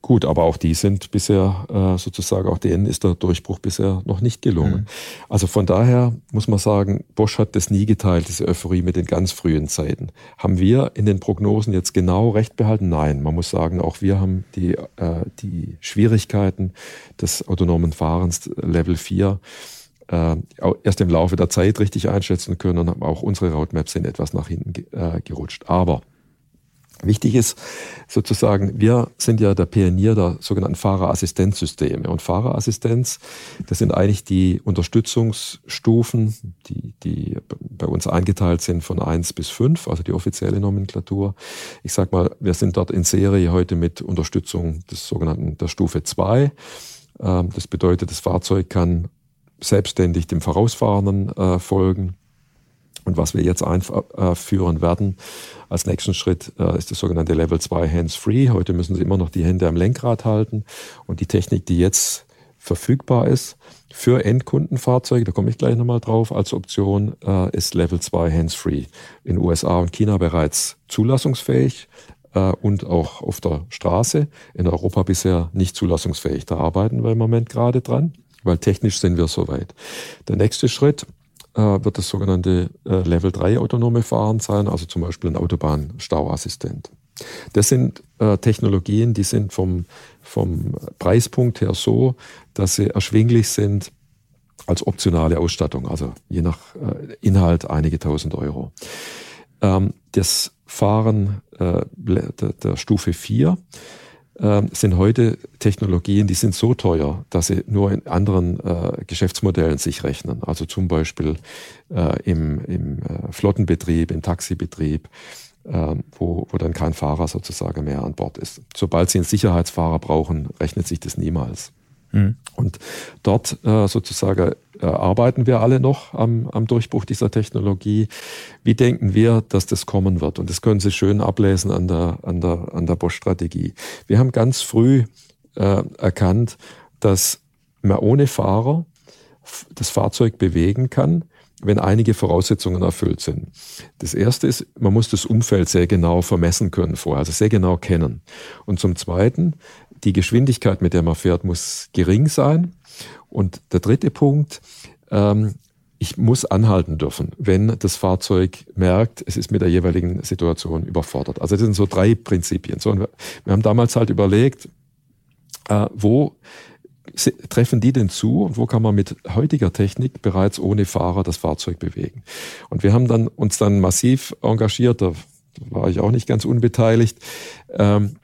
[SPEAKER 1] Gut, aber auch die sind bisher äh, sozusagen, auch denen ist der Durchbruch bisher noch nicht gelungen. Mhm. Also von daher muss man sagen, Bosch hat das nie geteilt, diese Euphorie mit den ganz frühen Zeiten. Haben wir in den Prognosen jetzt genau recht behalten? Nein, man muss sagen, auch wir haben die, äh, die Schwierigkeiten des autonomen Fahrens Level 4 äh, erst im Laufe der Zeit richtig einschätzen können und auch unsere Roadmaps sind etwas nach hinten äh, gerutscht. Aber Wichtig ist sozusagen, wir sind ja der Pionier der sogenannten Fahrerassistenzsysteme. Und Fahrerassistenz, das sind eigentlich die Unterstützungsstufen, die, die bei uns eingeteilt sind von eins bis fünf, also die offizielle Nomenklatur. Ich sag mal, wir sind dort in Serie heute mit Unterstützung des sogenannten der Stufe zwei. Ähm, das bedeutet, das Fahrzeug kann selbstständig dem Vorausfahrenden äh, folgen und was wir jetzt einführen werden als nächsten Schritt äh, ist das sogenannte Level 2 Hands-Free. Heute müssen Sie immer noch die Hände am Lenkrad halten. Und die Technik, die jetzt verfügbar ist für Endkundenfahrzeuge, da komme ich gleich nochmal drauf, als Option äh, ist Level 2 Hands-Free. In USA und China bereits zulassungsfähig äh, und auch auf der Straße. In Europa bisher nicht zulassungsfähig. Da arbeiten wir im Moment gerade dran. weil technisch sind wir soweit. Der nächste Schritt äh, wird das sogenannte äh, Level 3 autonome Fahren sein, also zum Beispiel ein Autobahnstauassistent. Das sind äh, Technologien, die sind vom, vom Preispunkt her so, dass sie erschwinglich sind als optionale Ausstattung, also je nach äh, Inhalt einige tausend Euro. Ähm, das Fahren äh, der, der, Stufe 4 äh, sind heute Technologien, die sind so teuer, dass sie nur in anderen äh, Geschäftsmodellen sich rechnen. Also zum Beispiel äh, im, im äh, Flottenbetrieb, im Taxibetrieb, äh, wo, wo dann kein Fahrer sozusagen mehr an Bord ist. Sobald Sie einen Sicherheitsfahrer brauchen, rechnet sich das niemals. Mhm. Und dort äh, sozusagen äh, arbeiten wir alle noch am, am Durchbruch dieser Technologie. Wie denken wir, dass das kommen wird? Und das können Sie schön ablesen an der, an der, an der Bosch-Strategie. Wir haben ganz früh äh, erkannt, dass man ohne Fahrer das Fahrzeug bewegen kann, wenn einige Voraussetzungen erfüllt sind. Das erste ist, man muss das Umfeld sehr genau vermessen können vorher, also sehr genau kennen. Und zum zweiten, die Geschwindigkeit, mit der man fährt, muss gering sein. Und der dritte Punkt, ähm, ich muss anhalten dürfen, wenn das Fahrzeug merkt, es ist mit der jeweiligen Situation überfordert. Also das sind so drei Prinzipien. So, wir, wir haben damals halt überlegt, äh, wo treffen die denn zu und wo kann man mit heutiger Technik bereits ohne Fahrer das Fahrzeug bewegen? Und wir haben dann uns dann massiv engagiert, da war ich auch nicht ganz unbeteiligt, ähm,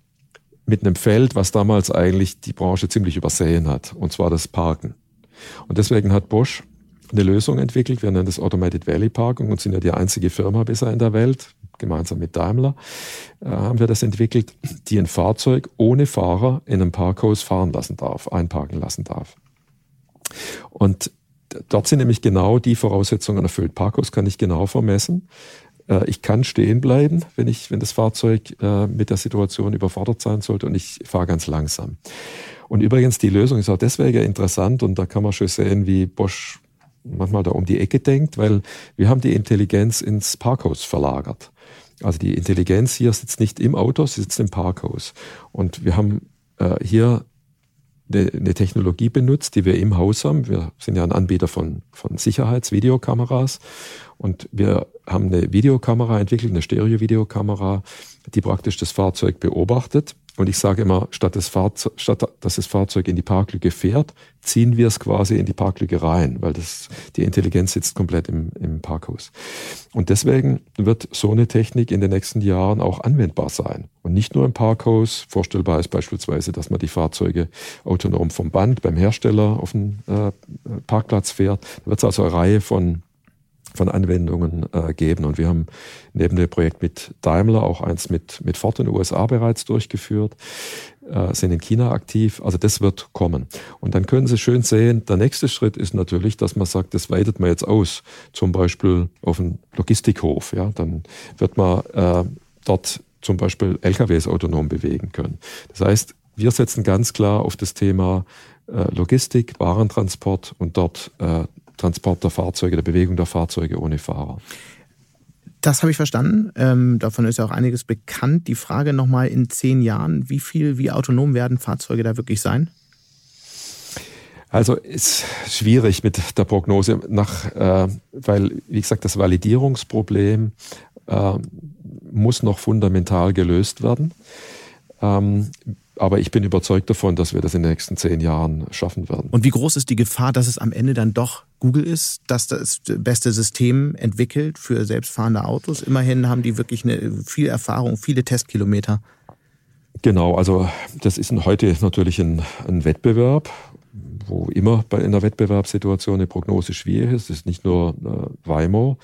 [SPEAKER 1] mit einem Feld, was damals eigentlich die Branche ziemlich übersehen hat, und zwar das Parken. Und deswegen hat Bosch eine Lösung entwickelt, wir nennen das Automated Valley Parking und sind ja die einzige Firma bisher in der Welt, gemeinsam mit Daimler, äh, haben wir das entwickelt, die ein Fahrzeug ohne Fahrer in einem Parkhaus fahren lassen darf, einparken lassen darf. Und dort sind nämlich genau die Voraussetzungen erfüllt. Parkhaus kann ich genau vermessen. Äh, ich kann stehen bleiben, wenn ich, wenn das Fahrzeug äh, mit der Situation überfordert sein sollte und ich fahre ganz langsam. Und übrigens, die Lösung ist auch deswegen interessant und da kann man schon sehen, wie Bosch manchmal da um die Ecke denkt, weil wir haben die Intelligenz ins Parkhaus verlagert. Also die Intelligenz hier sitzt nicht im Auto, sie sitzt im Parkhaus. Und wir haben äh, hier eine Technologie benutzt, die wir im Haus haben. Wir sind ja ein Anbieter von, von Sicherheitsvideokameras und wir haben eine Videokamera entwickelt, eine Stereo-Videokamera, die praktisch das Fahrzeug beobachtet und ich sage immer, statt, das Fahrzeug, statt dass das Fahrzeug in die Parklücke fährt, ziehen wir es quasi in die Parklücke rein, weil das, die Intelligenz sitzt komplett im, im Parkhaus. Und deswegen wird so eine Technik in den nächsten Jahren auch anwendbar sein. Und nicht nur im Parkhaus. Vorstellbar ist beispielsweise, dass man die Fahrzeuge autonom vom Band beim Hersteller auf den äh, Parkplatz fährt. Da wird es also eine Reihe von von Anwendungen äh, geben. Und wir haben neben dem Projekt mit Daimler auch eins mit, mit Ford in den USA bereits durchgeführt, äh, sind in China aktiv. Also das wird kommen. Und dann können Sie schön sehen, der nächste Schritt ist natürlich, dass man sagt, das weitet man jetzt aus, zum Beispiel auf einen Logistikhof. Ja, dann wird man äh, dort zum Beispiel LKWs autonom bewegen können. Das heißt, wir setzen ganz klar auf das Thema äh, Logistik, Warentransport und dort äh, Transport der Fahrzeuge, der Bewegung der Fahrzeuge ohne Fahrer.
[SPEAKER 2] Das habe ich verstanden. Ähm, davon ist ja auch einiges bekannt. Die Frage nochmal in zehn Jahren, wie viel, wie autonom werden Fahrzeuge da wirklich sein?
[SPEAKER 1] Also ist schwierig mit der Prognose nach, äh, weil, wie gesagt, das Validierungsproblem äh, muss noch fundamental gelöst werden. Ähm, aber ich bin überzeugt davon, dass wir das in den nächsten zehn Jahren schaffen werden.
[SPEAKER 2] Und wie groß ist die Gefahr, dass es am Ende dann doch Google ist, dass das beste System entwickelt für selbstfahrende Autos? Immerhin haben die wirklich eine, viel Erfahrung, viele Testkilometer.
[SPEAKER 1] Genau, also das ist heute natürlich ein, ein Wettbewerb wo immer bei einer Wettbewerbssituation eine Prognose schwierig ist. Es ist nicht nur äh, Waymo,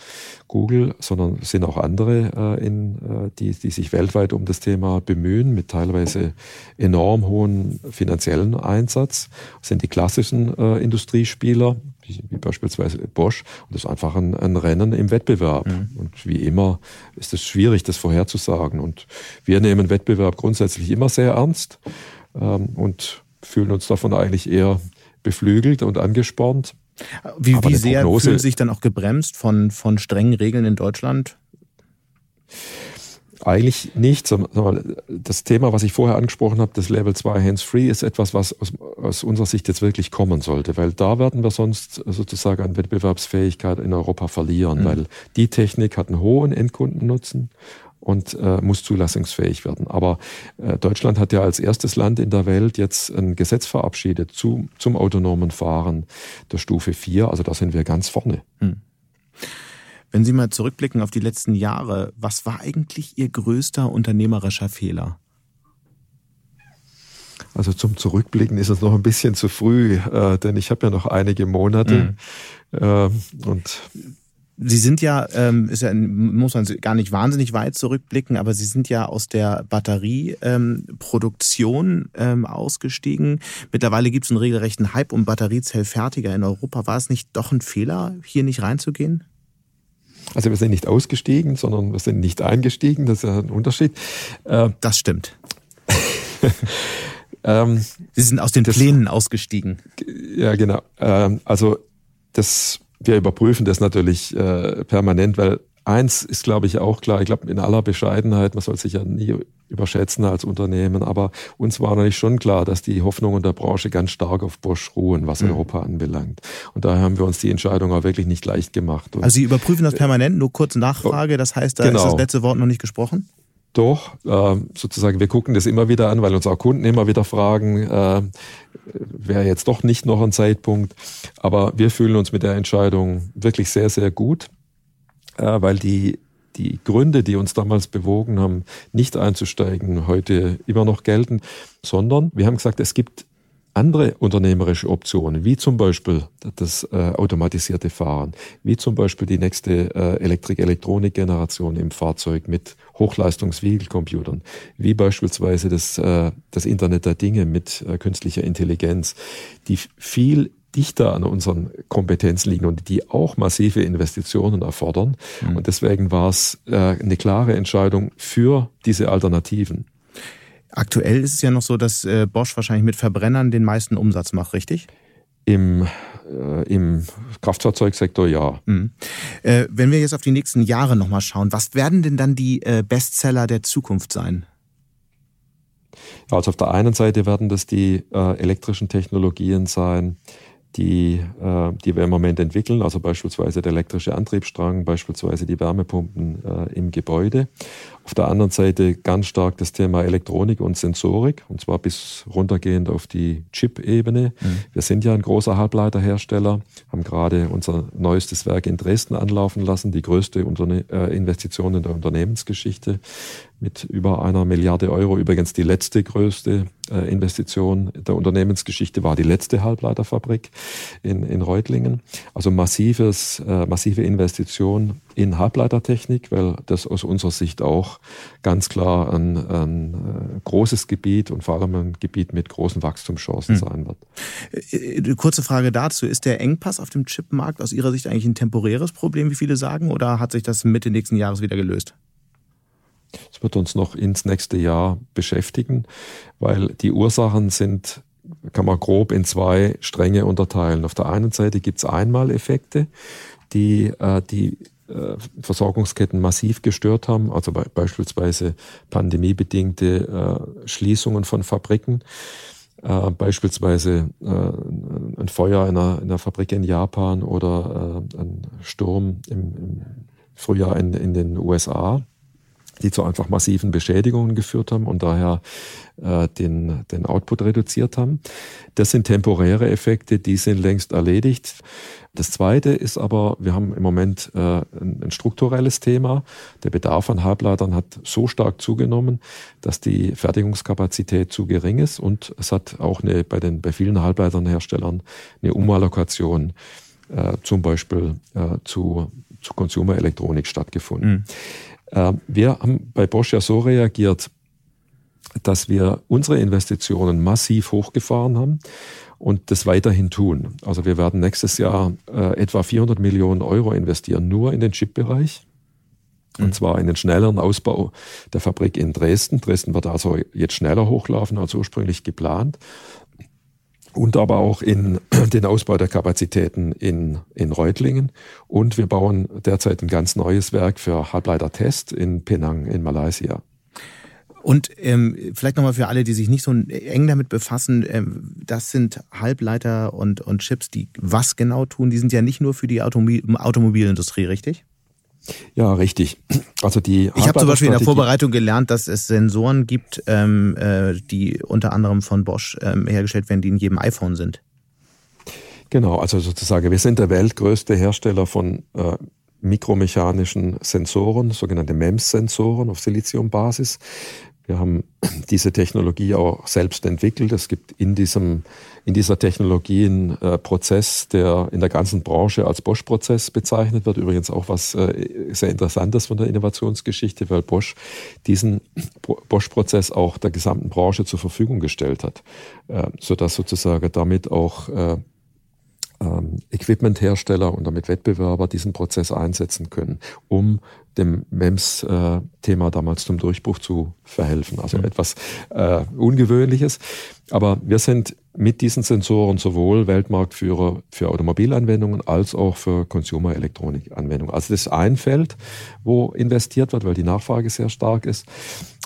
[SPEAKER 1] Google, sondern es sind auch andere, äh, in, äh, die, die sich weltweit um das Thema bemühen, mit teilweise enorm hohen finanziellen Einsatz. Das sind die klassischen äh, Industriespieler, wie, wie, beispielsweise Bosch. Und das ist einfach ein, ein Rennen im Wettbewerb. Mhm. Und wie immer ist es schwierig, das vorherzusagen. Und wir nehmen Wettbewerb grundsätzlich immer sehr ernst ähm, und fühlen uns davon eigentlich eher beflügelt und angespornt.
[SPEAKER 2] Wie, wie sehr Prognose, fühlen sich dann auch gebremst von, von strengen Regeln in Deutschland?
[SPEAKER 1] Eigentlich nicht. Das Thema, was ich vorher angesprochen habe, das Level 2 Hands-Free, ist etwas, was aus, aus, unserer Sicht jetzt wirklich kommen sollte, weil da werden wir sonst sozusagen an Wettbewerbsfähigkeit in Europa verlieren, mhm. weil die Technik hat einen hohen Endkundennutzen und äh, muss zulassungsfähig werden. Aber äh, Deutschland hat ja als erstes Land in der Welt jetzt ein Gesetz verabschiedet zu, zum autonomen Fahren der Stufe 4. Also da sind wir ganz vorne. Hm.
[SPEAKER 2] Wenn Sie mal zurückblicken auf die letzten Jahre, was war eigentlich Ihr größter unternehmerischer Fehler?
[SPEAKER 1] Also zum Zurückblicken ist es noch ein bisschen zu früh, äh, denn ich habe ja noch einige Monate. Mhm. Äh, und
[SPEAKER 2] Sie sind ja, ähm, ist ja, muss man gar nicht wahnsinnig weit zurückblicken, aber Sie sind ja aus der Batterieproduktion ähm, ausgestiegen. Mittlerweile gibt es einen regelrechten Hype um Batteriezellfertiger in Europa. War es nicht doch ein Fehler, hier nicht reinzugehen?
[SPEAKER 1] Also wir sind nicht ausgestiegen, sondern wir sind nicht eingestiegen. Das ist ja ein Unterschied.
[SPEAKER 2] Äh, das stimmt. ähm, Sie sind aus den das, Plänen ausgestiegen.
[SPEAKER 1] Ja, genau. Ähm, also das wir überprüfen das natürlich äh, permanent, weil eins ist, glaube ich, auch klar. Ich glaube, in aller Bescheidenheit, man soll sich ja nie überschätzen als Unternehmen, aber uns war natürlich schon klar, dass die Hoffnungen der Branche ganz stark auf Bosch ruhen, was mhm. Europa anbelangt. Und daher haben wir uns die Entscheidung auch wirklich nicht leicht gemacht. Und
[SPEAKER 2] also Sie überprüfen das permanent, nur kurze Nachfrage, das heißt, da genau. ist das letzte Wort noch nicht gesprochen?
[SPEAKER 1] Doch, äh, sozusagen, wir gucken das immer wieder an, weil uns auch Kunden immer wieder fragen, äh, wäre jetzt doch nicht noch ein Zeitpunkt. Aber wir fühlen uns mit der Entscheidung wirklich sehr, sehr gut, äh, weil die, die Gründe, die uns damals bewogen haben, nicht einzusteigen, heute immer noch gelten, sondern wir haben gesagt, es gibt andere unternehmerische Optionen, wie zum Beispiel das äh, automatisierte Fahren, wie zum Beispiel die nächste äh, Elektrik-Elektronik-Generation im Fahrzeug mit Hochleistungs-Vehicle-Computern, wie beispielsweise das, äh, das Internet der Dinge mit äh, künstlicher Intelligenz, die viel dichter an unseren Kompetenzen liegen und die auch massive Investitionen erfordern. Mhm. Und deswegen war es äh, eine klare Entscheidung für diese Alternativen.
[SPEAKER 2] Aktuell ist es ja noch so, dass äh, Bosch wahrscheinlich mit Verbrennern den meisten Umsatz macht, richtig?
[SPEAKER 1] Im, äh, im Kraftfahrzeugsektor ja. Mhm.
[SPEAKER 2] Äh, wenn wir jetzt auf die nächsten Jahre nochmal schauen, was werden denn dann die äh, Bestseller der Zukunft sein?
[SPEAKER 1] Also auf der einen Seite werden das die äh, elektrischen Technologien sein, die, äh, die wir im Moment entwickeln, also beispielsweise der elektrische Antriebsstrang, beispielsweise die Wärmepumpen äh, im Gebäude. Auf der anderen Seite ganz stark das Thema Elektronik und Sensorik, und zwar bis runtergehend auf die Chip-Ebene. Mhm. Wir sind ja ein großer Halbleiterhersteller, haben gerade unser neuestes Werk in Dresden anlaufen lassen, die größte Unterne äh, Investition in der Unternehmensgeschichte mit über einer Milliarde Euro. Übrigens die letzte größte äh, Investition der Unternehmensgeschichte war die letzte Halbleiterfabrik in, in Reutlingen. Also massives, äh, massive Investition in Halbleitertechnik, weil das aus unserer Sicht auch ganz klar ein, ein äh, großes Gebiet und vor allem ein Gebiet mit großen Wachstumschancen hm. sein wird.
[SPEAKER 2] Äh, kurze Frage dazu. Ist der Engpass auf dem Chipmarkt aus Ihrer Sicht eigentlich ein temporäres Problem, wie viele sagen, oder hat sich das Mitte nächsten Jahres wieder gelöst?
[SPEAKER 1] Es wird uns noch ins nächste Jahr beschäftigen, weil die Ursachen sind, kann man grob in zwei Stränge unterteilen. Auf der einen Seite gibt es Einmaleffekte, die äh, die äh, Versorgungsketten massiv gestört haben, also be beispielsweise pandemiebedingte äh, Schließungen von Fabriken. Äh, beispielsweise äh, ein Feuer in einer, in einer, Fabrik in Japan oder äh, ein Sturm im, im Frühjahr in, in den USA die zu einfach massiven Beschädigungen geführt haben und daher äh, den, den Output reduziert haben. Das sind temporäre Effekte, die sind längst erledigt. Das Zweite ist aber, wir haben im Moment äh, ein, ein strukturelles Thema. Der Bedarf an Halbleitern hat so stark zugenommen, dass die Fertigungskapazität zu gering ist und es hat auch eine, bei, den, bei vielen Halbleiternherstellern eine Umallokation äh, zum Beispiel äh, zu, zu Consumer-Elektronik stattgefunden. Mhm. Ähm, wir haben bei Bosch ja so reagiert, dass wir unsere Investitionen massiv hochgefahren haben und das weiterhin tun. Also wir werden nächstes Jahr äh, etwa 400 Millionen Euro investieren, nur in den Chip-Bereich. Und mhm. zwar in den schnelleren Ausbau der Fabrik in Dresden. Dresden wird also jetzt schneller hochlaufen als ursprünglich geplant. Und aber auch in den Ausbau der Kapazitäten in, in Reutlingen. Und wir bauen derzeit ein ganz neues Werk für Halbleitertest in Penang in Malaysia.
[SPEAKER 2] Und ähm, vielleicht nochmal für alle, die sich nicht so eng damit befassen, ähm, das sind Halbleiter und, und Chips, die was genau tun? Die sind ja nicht nur für die Automobil Automobilindustrie, richtig?
[SPEAKER 1] Ja, richtig. Also die
[SPEAKER 2] ich habe zum Beispiel in der Vorbereitung gelernt, dass es Sensoren gibt, ähm, äh, die unter anderem von Bosch ähm, hergestellt werden, die in jedem iPhone sind.
[SPEAKER 1] Genau, also sozusagen, wir sind der weltgrößte Hersteller von äh, mikromechanischen Sensoren, sogenannte MEMS-Sensoren auf Siliziumbasis. Wir haben diese Technologie auch selbst entwickelt. Es gibt in, diesem, in dieser Technologie einen äh, Prozess, der in der ganzen Branche als Bosch-Prozess bezeichnet wird. Übrigens auch was äh, sehr Interessantes von der Innovationsgeschichte, weil Bosch diesen Bosch-Prozess auch der gesamten Branche zur Verfügung gestellt hat, äh, sodass sozusagen damit auch äh, ähm, Equipmenthersteller und damit Wettbewerber diesen Prozess einsetzen können, um dem MEMS-Thema damals zum Durchbruch zu verhelfen. Also mhm. etwas äh, Ungewöhnliches. Aber wir sind mit diesen Sensoren sowohl Weltmarktführer für Automobilanwendungen als auch für Consumer-Elektronik-Anwendungen. Also das ist ein Feld, wo investiert wird, weil die Nachfrage sehr stark ist.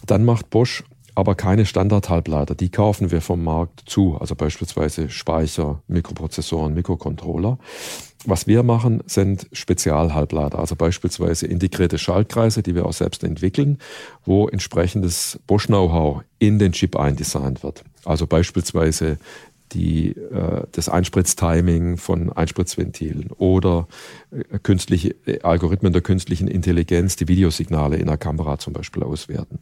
[SPEAKER 1] Dann macht Bosch aber keine Standard-Halbleiter. Die kaufen wir vom Markt zu, also beispielsweise Speicher, Mikroprozessoren, Mikrocontroller. Was wir machen, sind Spezialhalbleiter, also beispielsweise integrierte Schaltkreise, die wir auch selbst entwickeln, wo entsprechendes Bosch-Know-how in den Chip eindesignt wird. Also beispielsweise die, äh, das Einspritztiming von Einspritzventilen oder äh, künstliche äh, Algorithmen der künstlichen Intelligenz, die Videosignale in der Kamera zum Beispiel auswerten.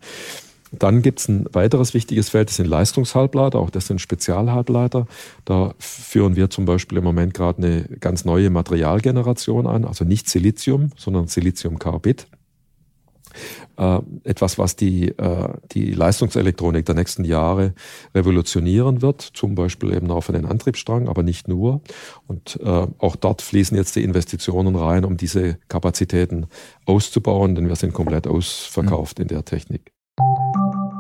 [SPEAKER 1] Dann gibt es ein weiteres wichtiges Feld, das sind Leistungshalbleiter, auch das sind Spezialhalbleiter. Da führen wir zum Beispiel im Moment gerade eine ganz neue Materialgeneration an, also nicht Silizium, sondern Siliziumcarbid. Äh, etwas, was die, äh, die Leistungselektronik der nächsten Jahre revolutionieren wird, zum Beispiel eben auch für den Antriebsstrang, aber nicht nur. Und äh, auch dort fließen jetzt die Investitionen rein, um diese Kapazitäten auszubauen, denn wir sind komplett ausverkauft mhm. in der Technik.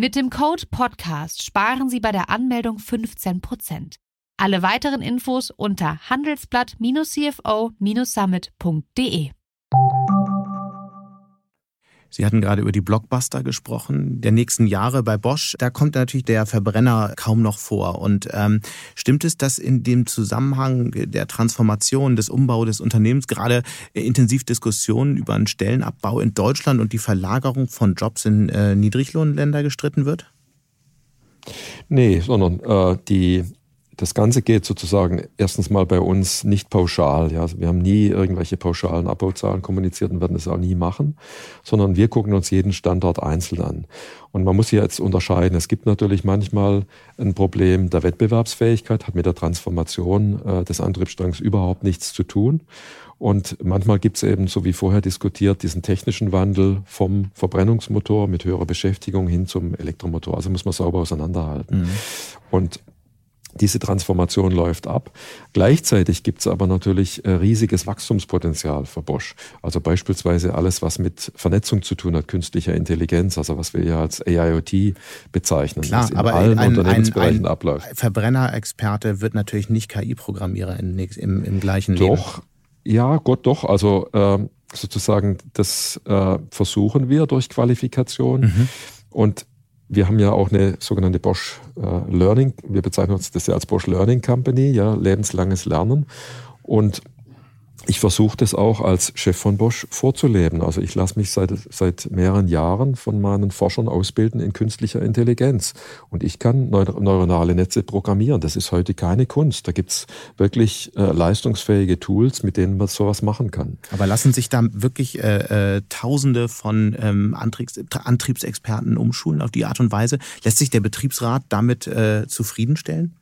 [SPEAKER 5] Mit dem Code Podcast sparen Sie bei der Anmeldung 15%. Alle weiteren Infos unter handelsblatt-cfo-summit.de.
[SPEAKER 2] Sie hatten gerade über die Blockbuster gesprochen, der nächsten Jahre bei Bosch. Da kommt natürlich der Verbrenner kaum noch vor. Und ähm, stimmt es, dass in dem Zusammenhang der Transformation, des Umbaus des Unternehmens gerade intensiv Diskussionen über einen Stellenabbau in Deutschland und die Verlagerung von Jobs in äh, Niedriglohnländer gestritten wird?
[SPEAKER 1] Nee, sondern äh, die das Ganze geht sozusagen erstens mal bei uns nicht pauschal. Ja. Wir haben nie irgendwelche pauschalen Abbauzahlen kommuniziert und werden das auch nie machen, sondern wir gucken uns jeden Standort einzeln an. Und man muss hier jetzt unterscheiden. Es gibt natürlich manchmal ein Problem der Wettbewerbsfähigkeit, hat mit der Transformation äh, des Antriebsstrangs überhaupt nichts zu tun. Und manchmal gibt es eben, so wie vorher diskutiert, diesen technischen Wandel vom Verbrennungsmotor mit höherer Beschäftigung hin zum Elektromotor. Also muss man sauber auseinanderhalten. Mhm. Und diese Transformation läuft ab. Gleichzeitig gibt es aber natürlich äh, riesiges Wachstumspotenzial für Bosch. Also beispielsweise alles, was mit Vernetzung zu tun hat, künstlicher Intelligenz, also was wir ja als AIoT bezeichnen,
[SPEAKER 2] Klar,
[SPEAKER 1] was in
[SPEAKER 2] aber
[SPEAKER 1] allen
[SPEAKER 2] ein,
[SPEAKER 1] Unternehmensbereichen
[SPEAKER 2] ein, ein
[SPEAKER 1] abläuft.
[SPEAKER 2] Verbrennerexperte wird natürlich nicht KI-Programmierer im, im, gleichen
[SPEAKER 1] doch,
[SPEAKER 2] Leben.
[SPEAKER 1] Doch, ja, Gott doch. Also äh, sozusagen, das äh, versuchen wir durch Qualifikation. Mhm. Und wir haben ja auch eine sogenannte Bosch äh, Learning, wir bezeichnen uns das ja als Bosch Learning Company, ja, lebenslanges Lernen. Und ich versuche das auch als Chef von Bosch vorzuleben. Also ich lasse mich seit, seit mehreren Jahren von meinen Forschern ausbilden in künstlicher Intelligenz. Und ich kann neuronale Netze programmieren. Das ist heute keine Kunst. Da gibt's wirklich äh, leistungsfähige Tools, mit denen man sowas machen kann.
[SPEAKER 2] Aber lassen sich da wirklich äh, äh, Tausende von ähm, Antriebs Antriebsexperten umschulen auf die Art und Weise? Lässt sich der Betriebsrat damit äh, zufriedenstellen?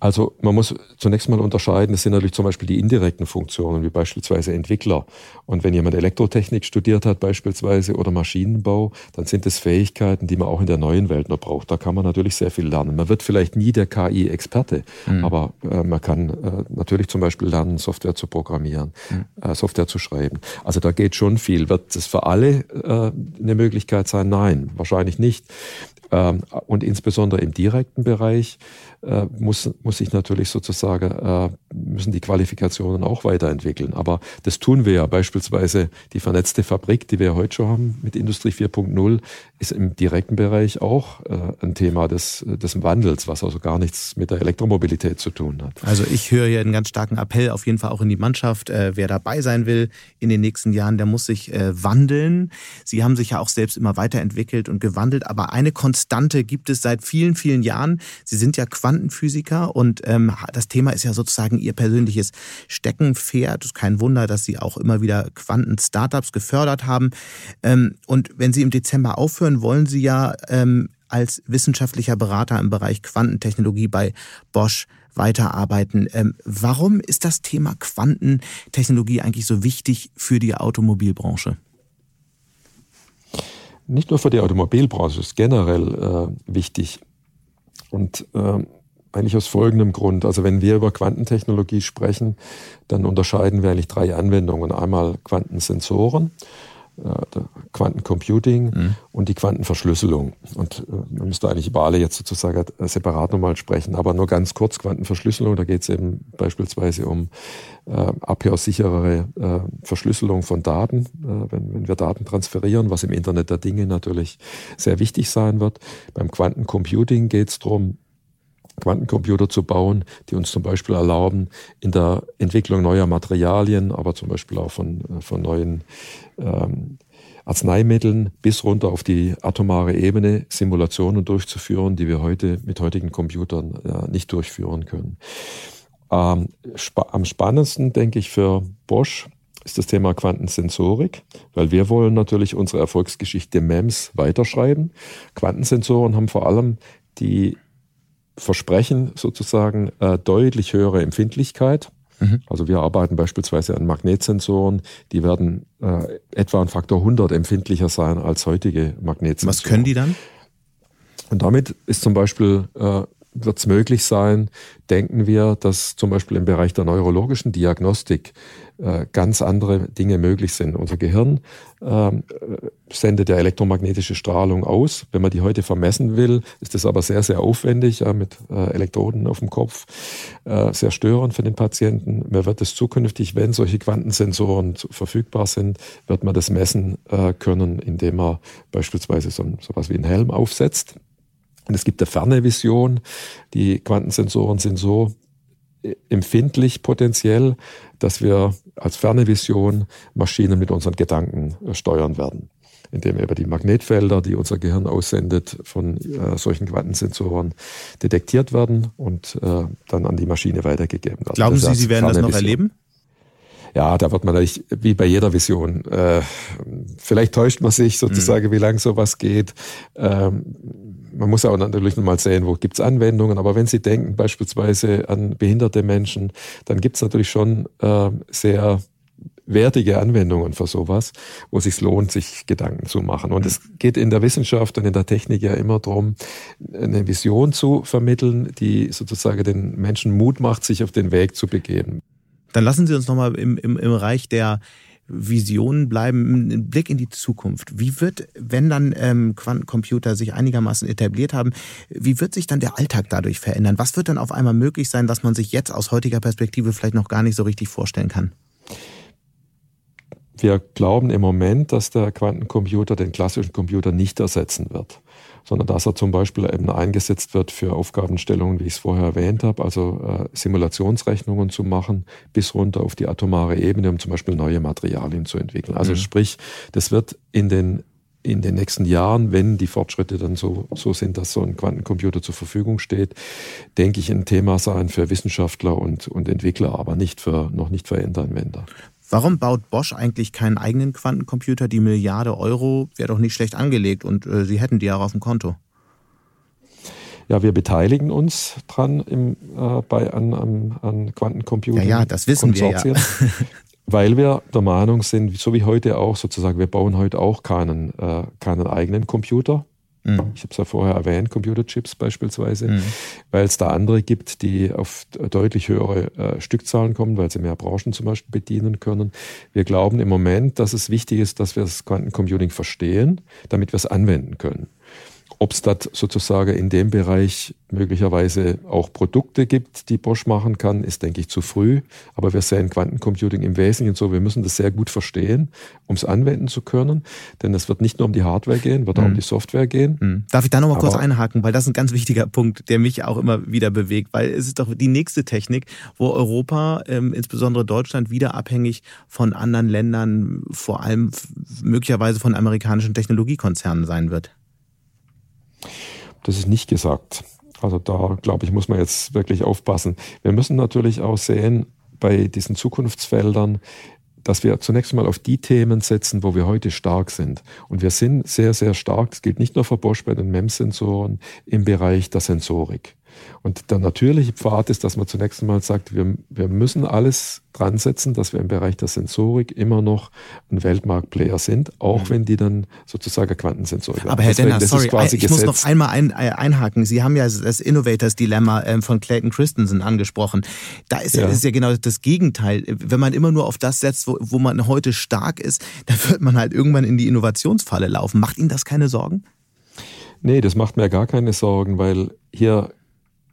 [SPEAKER 1] Also man muss zunächst mal unterscheiden, das sind natürlich zum Beispiel die indirekten Funktionen, wie beispielsweise Entwickler. Und wenn jemand Elektrotechnik studiert hat beispielsweise oder Maschinenbau, dann sind es Fähigkeiten, die man auch in der neuen Welt noch braucht. Da kann man natürlich sehr viel lernen. Man wird vielleicht nie der KI-Experte, mhm. aber äh, man kann äh, natürlich zum Beispiel lernen, Software zu programmieren, mhm. äh, Software zu schreiben. Also da geht schon viel. Wird es für alle äh, eine Möglichkeit sein? Nein, wahrscheinlich nicht. Ähm, und insbesondere im direkten Bereich äh, muss, muss sich natürlich sozusagen, äh, müssen die Qualifikationen auch weiterentwickeln. Aber das tun wir ja. Beispielsweise die vernetzte Fabrik, die wir heute schon haben mit Industrie 4.0, ist im direkten Bereich auch äh, ein Thema des, des Wandels, was also gar nichts mit der Elektromobilität zu tun hat.
[SPEAKER 2] Also ich höre hier einen ganz starken Appell auf jeden Fall auch in die Mannschaft. Wer dabei sein will in den nächsten Jahren, der muss sich wandeln. Sie haben sich ja auch selbst immer weiterentwickelt und gewandelt, aber eine Konstante gibt es seit vielen, vielen Jahren. Sie sind ja Quantenphysiker und ähm, das Thema ist ja sozusagen Ihr persönliches Steckenpferd. Es ist kein Wunder, dass Sie auch immer wieder Quanten-Startups gefördert haben. Ähm, und wenn Sie im Dezember aufhören, wollen Sie ja ähm, als wissenschaftlicher Berater im Bereich Quantentechnologie bei Bosch weiterarbeiten. Ähm, warum ist das Thema Quantentechnologie eigentlich so wichtig für die Automobilbranche?
[SPEAKER 1] Nicht nur für die Automobilbranche, ist generell äh, wichtig. Und äh, eigentlich aus folgendem Grund. Also wenn wir über Quantentechnologie sprechen, dann unterscheiden wir eigentlich drei Anwendungen. Einmal Quantensensoren, Quantencomputing mhm. und die Quantenverschlüsselung. Und äh, man müsste eigentlich über alle jetzt sozusagen separat nochmal sprechen. Aber nur ganz kurz Quantenverschlüsselung, da geht es eben beispielsweise um äh, abhörsicherere äh, Verschlüsselung von Daten, äh, wenn, wenn wir Daten transferieren, was im Internet der Dinge natürlich sehr wichtig sein wird. Beim Quantencomputing geht es darum, Quantencomputer zu bauen, die uns zum Beispiel erlauben, in der Entwicklung neuer Materialien, aber zum Beispiel auch von, äh, von neuen ähm, Arzneimitteln bis runter auf die atomare Ebene Simulationen durchzuführen, die wir heute mit heutigen Computern äh, nicht durchführen können. Ähm, spa am spannendsten, denke ich, für Bosch ist das Thema Quantensensorik, weil wir wollen natürlich unsere Erfolgsgeschichte MEMS weiterschreiben. Quantensensoren haben vor allem die versprechen sozusagen äh, deutlich höhere Empfindlichkeit. Mhm. Also wir arbeiten beispielsweise an Magnetsensoren, die werden äh, etwa ein Faktor 100 empfindlicher sein als heutige Magnetsensoren.
[SPEAKER 2] Was können die dann?
[SPEAKER 1] Und damit ist zum Beispiel äh, wird es möglich sein, denken wir, dass zum Beispiel im Bereich der neurologischen Diagnostik ganz andere Dinge möglich sind. Unser Gehirn äh, sendet ja elektromagnetische Strahlung aus. Wenn man die heute vermessen will, ist das aber sehr, sehr aufwendig ja, mit äh, Elektroden auf dem Kopf, äh, sehr störend für den Patienten. Man wird es zukünftig, wenn solche Quantensensoren verfügbar sind, wird man das messen äh, können, indem man beispielsweise so, so was wie einen Helm aufsetzt und es gibt eine ferne Vision. Die Quantensensoren sind so äh, empfindlich potenziell, dass wir als ferne Vision Maschinen mit unseren Gedanken äh, steuern werden, indem eben die Magnetfelder, die unser Gehirn aussendet, von äh, solchen Quantensensoren detektiert werden und äh, dann an die Maschine weitergegeben werden.
[SPEAKER 2] Glauben Sie, Sie werden das noch Vision. erleben?
[SPEAKER 1] Ja, da wird man natürlich, wie bei jeder Vision, äh, vielleicht täuscht man sich sozusagen, mhm. wie lang sowas geht. Ähm, man muss auch natürlich nochmal sehen, wo gibt es Anwendungen. Aber wenn Sie denken beispielsweise an behinderte Menschen, dann gibt es natürlich schon äh, sehr wertige Anwendungen für sowas, wo es sich lohnt, sich Gedanken zu machen. Und es geht in der Wissenschaft und in der Technik ja immer darum, eine Vision zu vermitteln, die sozusagen den Menschen Mut macht, sich auf den Weg zu begeben.
[SPEAKER 2] Dann lassen Sie uns nochmal im, im, im Reich der Visionen bleiben, ein Blick in die Zukunft. Wie wird, wenn dann ähm, Quantencomputer sich einigermaßen etabliert haben, wie wird sich dann der Alltag dadurch verändern? Was wird dann auf einmal möglich sein, was man sich jetzt aus heutiger Perspektive vielleicht noch gar nicht so richtig vorstellen kann?
[SPEAKER 1] Wir glauben im Moment, dass der Quantencomputer den klassischen Computer nicht ersetzen wird sondern dass er zum Beispiel eben eingesetzt wird für Aufgabenstellungen, wie ich es vorher erwähnt habe, also äh, Simulationsrechnungen zu machen, bis runter auf die atomare Ebene, um zum Beispiel neue Materialien zu entwickeln. Also mhm. sprich, das wird in den in den nächsten Jahren, wenn die Fortschritte dann so, so sind, dass so ein Quantencomputer zur Verfügung steht, denke ich, ein Thema sein für Wissenschaftler und, und Entwickler, aber nicht für, noch nicht für Endanwender.
[SPEAKER 2] Warum baut Bosch eigentlich keinen eigenen Quantencomputer? Die Milliarde Euro wäre doch nicht schlecht angelegt und äh, Sie hätten die ja auf dem Konto.
[SPEAKER 1] Ja, wir beteiligen uns dran im, äh, bei, an, an, an Quantencomputing.
[SPEAKER 2] Ja, ja, das wissen wir ja.
[SPEAKER 1] weil wir der Meinung sind, so wie heute auch sozusagen, wir bauen heute auch keinen, äh, keinen eigenen Computer. Mhm. Ich habe es ja vorher erwähnt, Computerchips beispielsweise, mhm. weil es da andere gibt, die auf deutlich höhere äh, Stückzahlen kommen, weil sie mehr Branchen zum Beispiel bedienen können. Wir glauben im Moment, dass es wichtig ist, dass wir das Quantencomputing verstehen, damit wir es anwenden können. Ob es dort sozusagen in dem Bereich möglicherweise auch Produkte gibt, die Bosch machen kann, ist, denke ich, zu früh. Aber wir sehen Quantencomputing im Wesentlichen so, wir müssen das sehr gut verstehen, um es anwenden zu können. Denn es wird nicht nur um die Hardware gehen, wird auch um mhm. die Software gehen.
[SPEAKER 2] Mhm. Darf ich da nochmal kurz einhaken, weil das ist ein ganz wichtiger Punkt, der mich auch immer wieder bewegt, weil es ist doch die nächste Technik, wo Europa, ähm, insbesondere Deutschland, wieder abhängig von anderen Ländern, vor allem möglicherweise von amerikanischen Technologiekonzernen sein wird.
[SPEAKER 1] Das ist nicht gesagt. Also da, glaube ich, muss man jetzt wirklich aufpassen. Wir müssen natürlich auch sehen, bei diesen Zukunftsfeldern, dass wir zunächst mal auf die Themen setzen, wo wir heute stark sind. Und wir sind sehr, sehr stark, das gilt nicht nur für Bosch bei den MEMS-Sensoren, im Bereich der Sensorik. Und der natürliche Pfad ist, dass man zunächst einmal sagt, wir, wir müssen alles dran setzen, dass wir im Bereich der Sensorik immer noch ein Weltmarktplayer sind, auch mhm. wenn die dann sozusagen Quantensensorik
[SPEAKER 2] haben. Aber Herr Denner, sorry, ich gesetzt. muss noch einmal ein, äh, einhaken. Sie haben ja das Innovators-Dilemma ähm, von Clayton Christensen angesprochen. Da ist ja. ist ja genau das Gegenteil. Wenn man immer nur auf das setzt, wo, wo man heute stark ist, dann wird man halt irgendwann in die Innovationsfalle laufen. Macht Ihnen das keine Sorgen?
[SPEAKER 1] Nee, das macht mir gar keine Sorgen, weil hier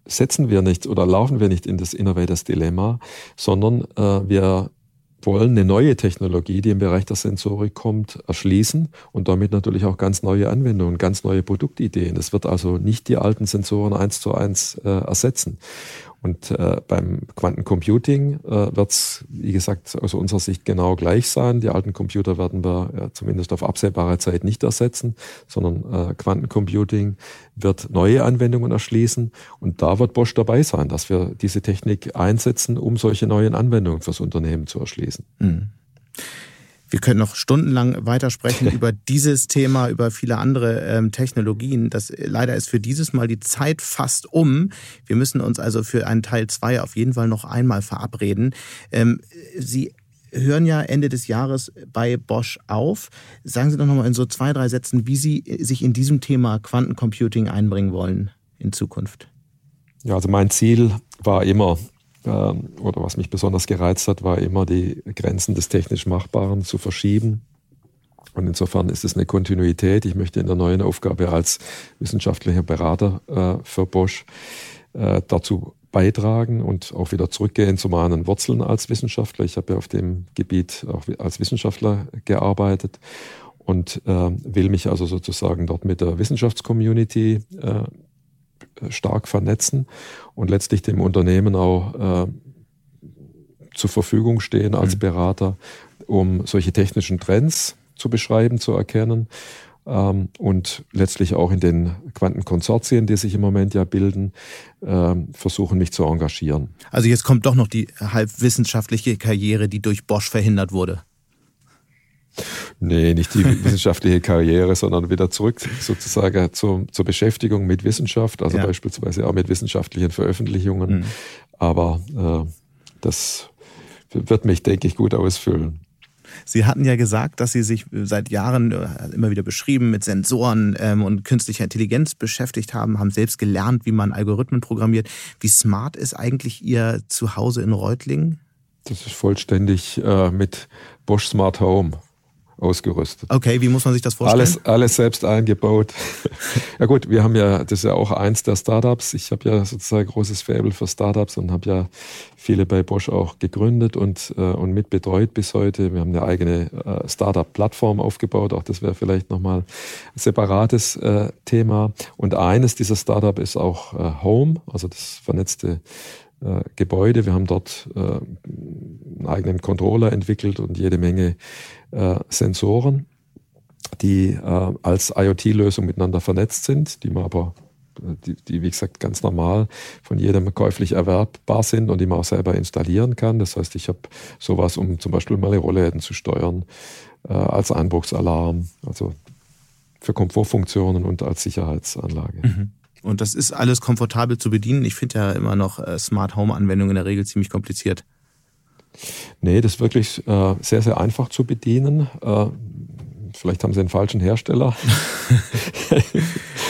[SPEAKER 1] setzen wir nicht oder laufen wir nicht in das Innovators Dilemma, sondern äh, wir wollen eine neue Technologie, die im Bereich der Sensorik kommt, erschließen und damit natürlich auch ganz neue Anwendungen, ganz neue Produktideen. Es wird also nicht die alten Sensoren eins zu eins äh, ersetzen. Und äh, beim Quantencomputing äh, wird es, wie gesagt, aus unserer Sicht genau gleich sein. Die alten Computer werden wir ja, zumindest auf absehbare Zeit nicht ersetzen, sondern äh, Quantencomputing wird neue Anwendungen erschließen. Und da wird Bosch dabei sein, dass wir diese Technik einsetzen, um solche neuen Anwendungen fürs Unternehmen zu erschließen. Mhm.
[SPEAKER 2] Wir können noch stundenlang weitersprechen über dieses Thema, über viele andere ähm, Technologien. Das leider ist für dieses Mal die Zeit fast um. Wir müssen uns also für einen Teil zwei auf jeden Fall noch einmal verabreden. Ähm, Sie hören ja Ende des Jahres bei Bosch auf. Sagen Sie doch nochmal in so zwei, drei Sätzen, wie Sie sich in diesem Thema Quantencomputing einbringen wollen in Zukunft.
[SPEAKER 1] Ja, also mein Ziel war immer, ähm, oder was mich besonders gereizt hat, war immer die Grenzen des technisch Machbaren zu verschieben. Und insofern ist es eine Kontinuität. Ich möchte in der neuen Aufgabe als wissenschaftlicher Berater äh, für Bosch äh, dazu beitragen und auch wieder zurückgehen zu meinen Wurzeln als Wissenschaftler. Ich habe ja auf dem Gebiet auch als Wissenschaftler gearbeitet und äh, will mich also sozusagen dort mit der Wissenschaftscommunity äh, stark vernetzen und letztlich dem Unternehmen auch äh, zur Verfügung stehen als mhm. Berater, um solche technischen Trends zu beschreiben, zu erkennen ähm, und letztlich auch in den Quantenkonsortien, die sich im Moment ja bilden, äh, versuchen mich zu engagieren.
[SPEAKER 2] Also jetzt kommt doch noch die halbwissenschaftliche Karriere, die durch Bosch verhindert wurde.
[SPEAKER 1] Nee, nicht die wissenschaftliche Karriere, sondern wieder zurück sozusagen zur, zur Beschäftigung mit Wissenschaft, also ja. beispielsweise auch mit wissenschaftlichen Veröffentlichungen. Mhm. Aber äh, das wird mich, denke ich, gut ausfüllen.
[SPEAKER 2] Sie hatten ja gesagt, dass Sie sich seit Jahren äh, immer wieder beschrieben mit Sensoren ähm, und künstlicher Intelligenz beschäftigt haben, haben selbst gelernt, wie man Algorithmen programmiert. Wie smart ist eigentlich Ihr Zuhause in Reutlingen?
[SPEAKER 1] Das ist vollständig äh, mit Bosch Smart Home ausgerüstet.
[SPEAKER 2] Okay, wie muss man sich das vorstellen?
[SPEAKER 1] Alles, alles selbst eingebaut. ja gut, wir haben ja, das ist ja auch eins der Startups. Ich habe ja sozusagen großes Faible für Startups und habe ja viele bei Bosch auch gegründet und, äh, und mitbetreut bis heute. Wir haben eine eigene äh, Startup-Plattform aufgebaut. Auch das wäre vielleicht nochmal ein separates äh, Thema. Und eines dieser Startup ist auch äh, Home, also das vernetzte äh, Gebäude. Wir haben dort äh, einen eigenen Controller entwickelt und jede Menge äh, Sensoren, die äh, als IoT-Lösung miteinander vernetzt sind, die man aber äh, die, die, wie gesagt, ganz normal von jedem käuflich erwerbbar sind und die man auch selber installieren kann. Das heißt, ich habe sowas, um zum Beispiel meine Rollläden zu steuern, äh, als Einbruchsalarm, also für Komfortfunktionen und als Sicherheitsanlage. Mhm.
[SPEAKER 2] Und das ist alles komfortabel zu bedienen. Ich finde ja immer noch äh, Smart Home Anwendungen in der Regel ziemlich kompliziert.
[SPEAKER 1] Nee, das ist wirklich äh, sehr, sehr einfach zu bedienen. Äh, vielleicht haben sie einen falschen Hersteller.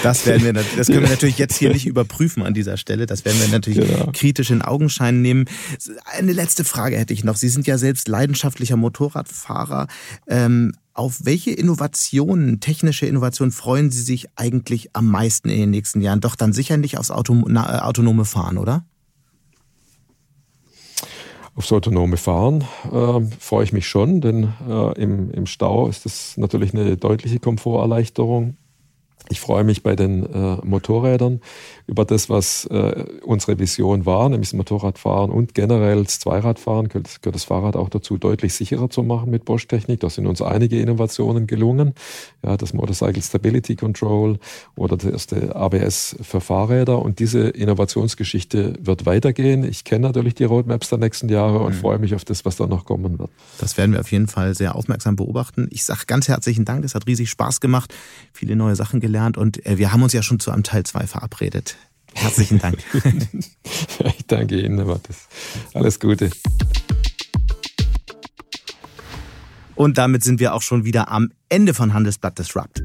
[SPEAKER 2] Das werden wir, das können wir natürlich jetzt hier nicht überprüfen an dieser Stelle. Das werden wir natürlich genau. kritisch in Augenschein nehmen. Eine letzte Frage hätte ich noch. Sie sind ja selbst leidenschaftlicher Motorradfahrer. Ähm, auf welche Innovationen, technische Innovationen freuen Sie sich eigentlich am meisten in den nächsten Jahren? Doch dann sicher nicht aufs Auto, na, autonome Fahren, oder?
[SPEAKER 1] Aufs autonome Fahren äh, freue ich mich schon, denn äh, im, im Stau ist das natürlich eine deutliche Komforterleichterung. Ich freue mich bei den äh, Motorrädern über das, was äh, unsere Vision war, nämlich das Motorradfahren und generell das Zweiradfahren, gehört, gehört das Fahrrad auch dazu, deutlich sicherer zu machen mit Bosch-Technik. Da sind uns einige Innovationen gelungen. Ja, das Motorcycle Stability Control oder das erste ABS für Fahrräder. Und diese Innovationsgeschichte wird weitergehen. Ich kenne natürlich die Roadmaps der nächsten Jahre und mhm. freue mich auf das, was da noch kommen wird.
[SPEAKER 2] Das werden wir auf jeden Fall sehr aufmerksam beobachten. Ich sage ganz herzlichen Dank. Es hat riesig Spaß gemacht, viele neue Sachen gelernt und äh, wir haben uns ja schon zu einem Teil 2 verabredet. Herzlichen Dank.
[SPEAKER 1] ich danke Ihnen, Mathis. Alles Gute.
[SPEAKER 2] Und damit sind wir auch schon wieder am Ende von Handelsblatt Disrupt.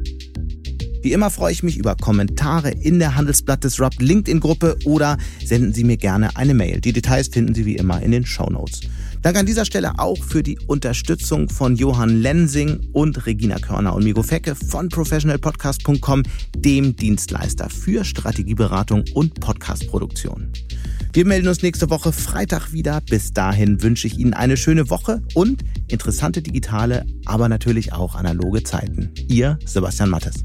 [SPEAKER 2] Wie immer freue ich mich über Kommentare in der Handelsblatt Disrupt LinkedIn-Gruppe oder senden Sie mir gerne eine Mail. Die Details finden Sie wie immer in den Show Notes. Danke an dieser Stelle auch für die Unterstützung von Johann Lensing und Regina Körner und Migo Fecke von professionalpodcast.com, dem Dienstleister für Strategieberatung und Podcastproduktion. Wir melden uns nächste Woche Freitag wieder. Bis dahin wünsche ich Ihnen eine schöne Woche und interessante digitale, aber natürlich auch analoge Zeiten. Ihr Sebastian Mattes.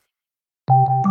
[SPEAKER 6] you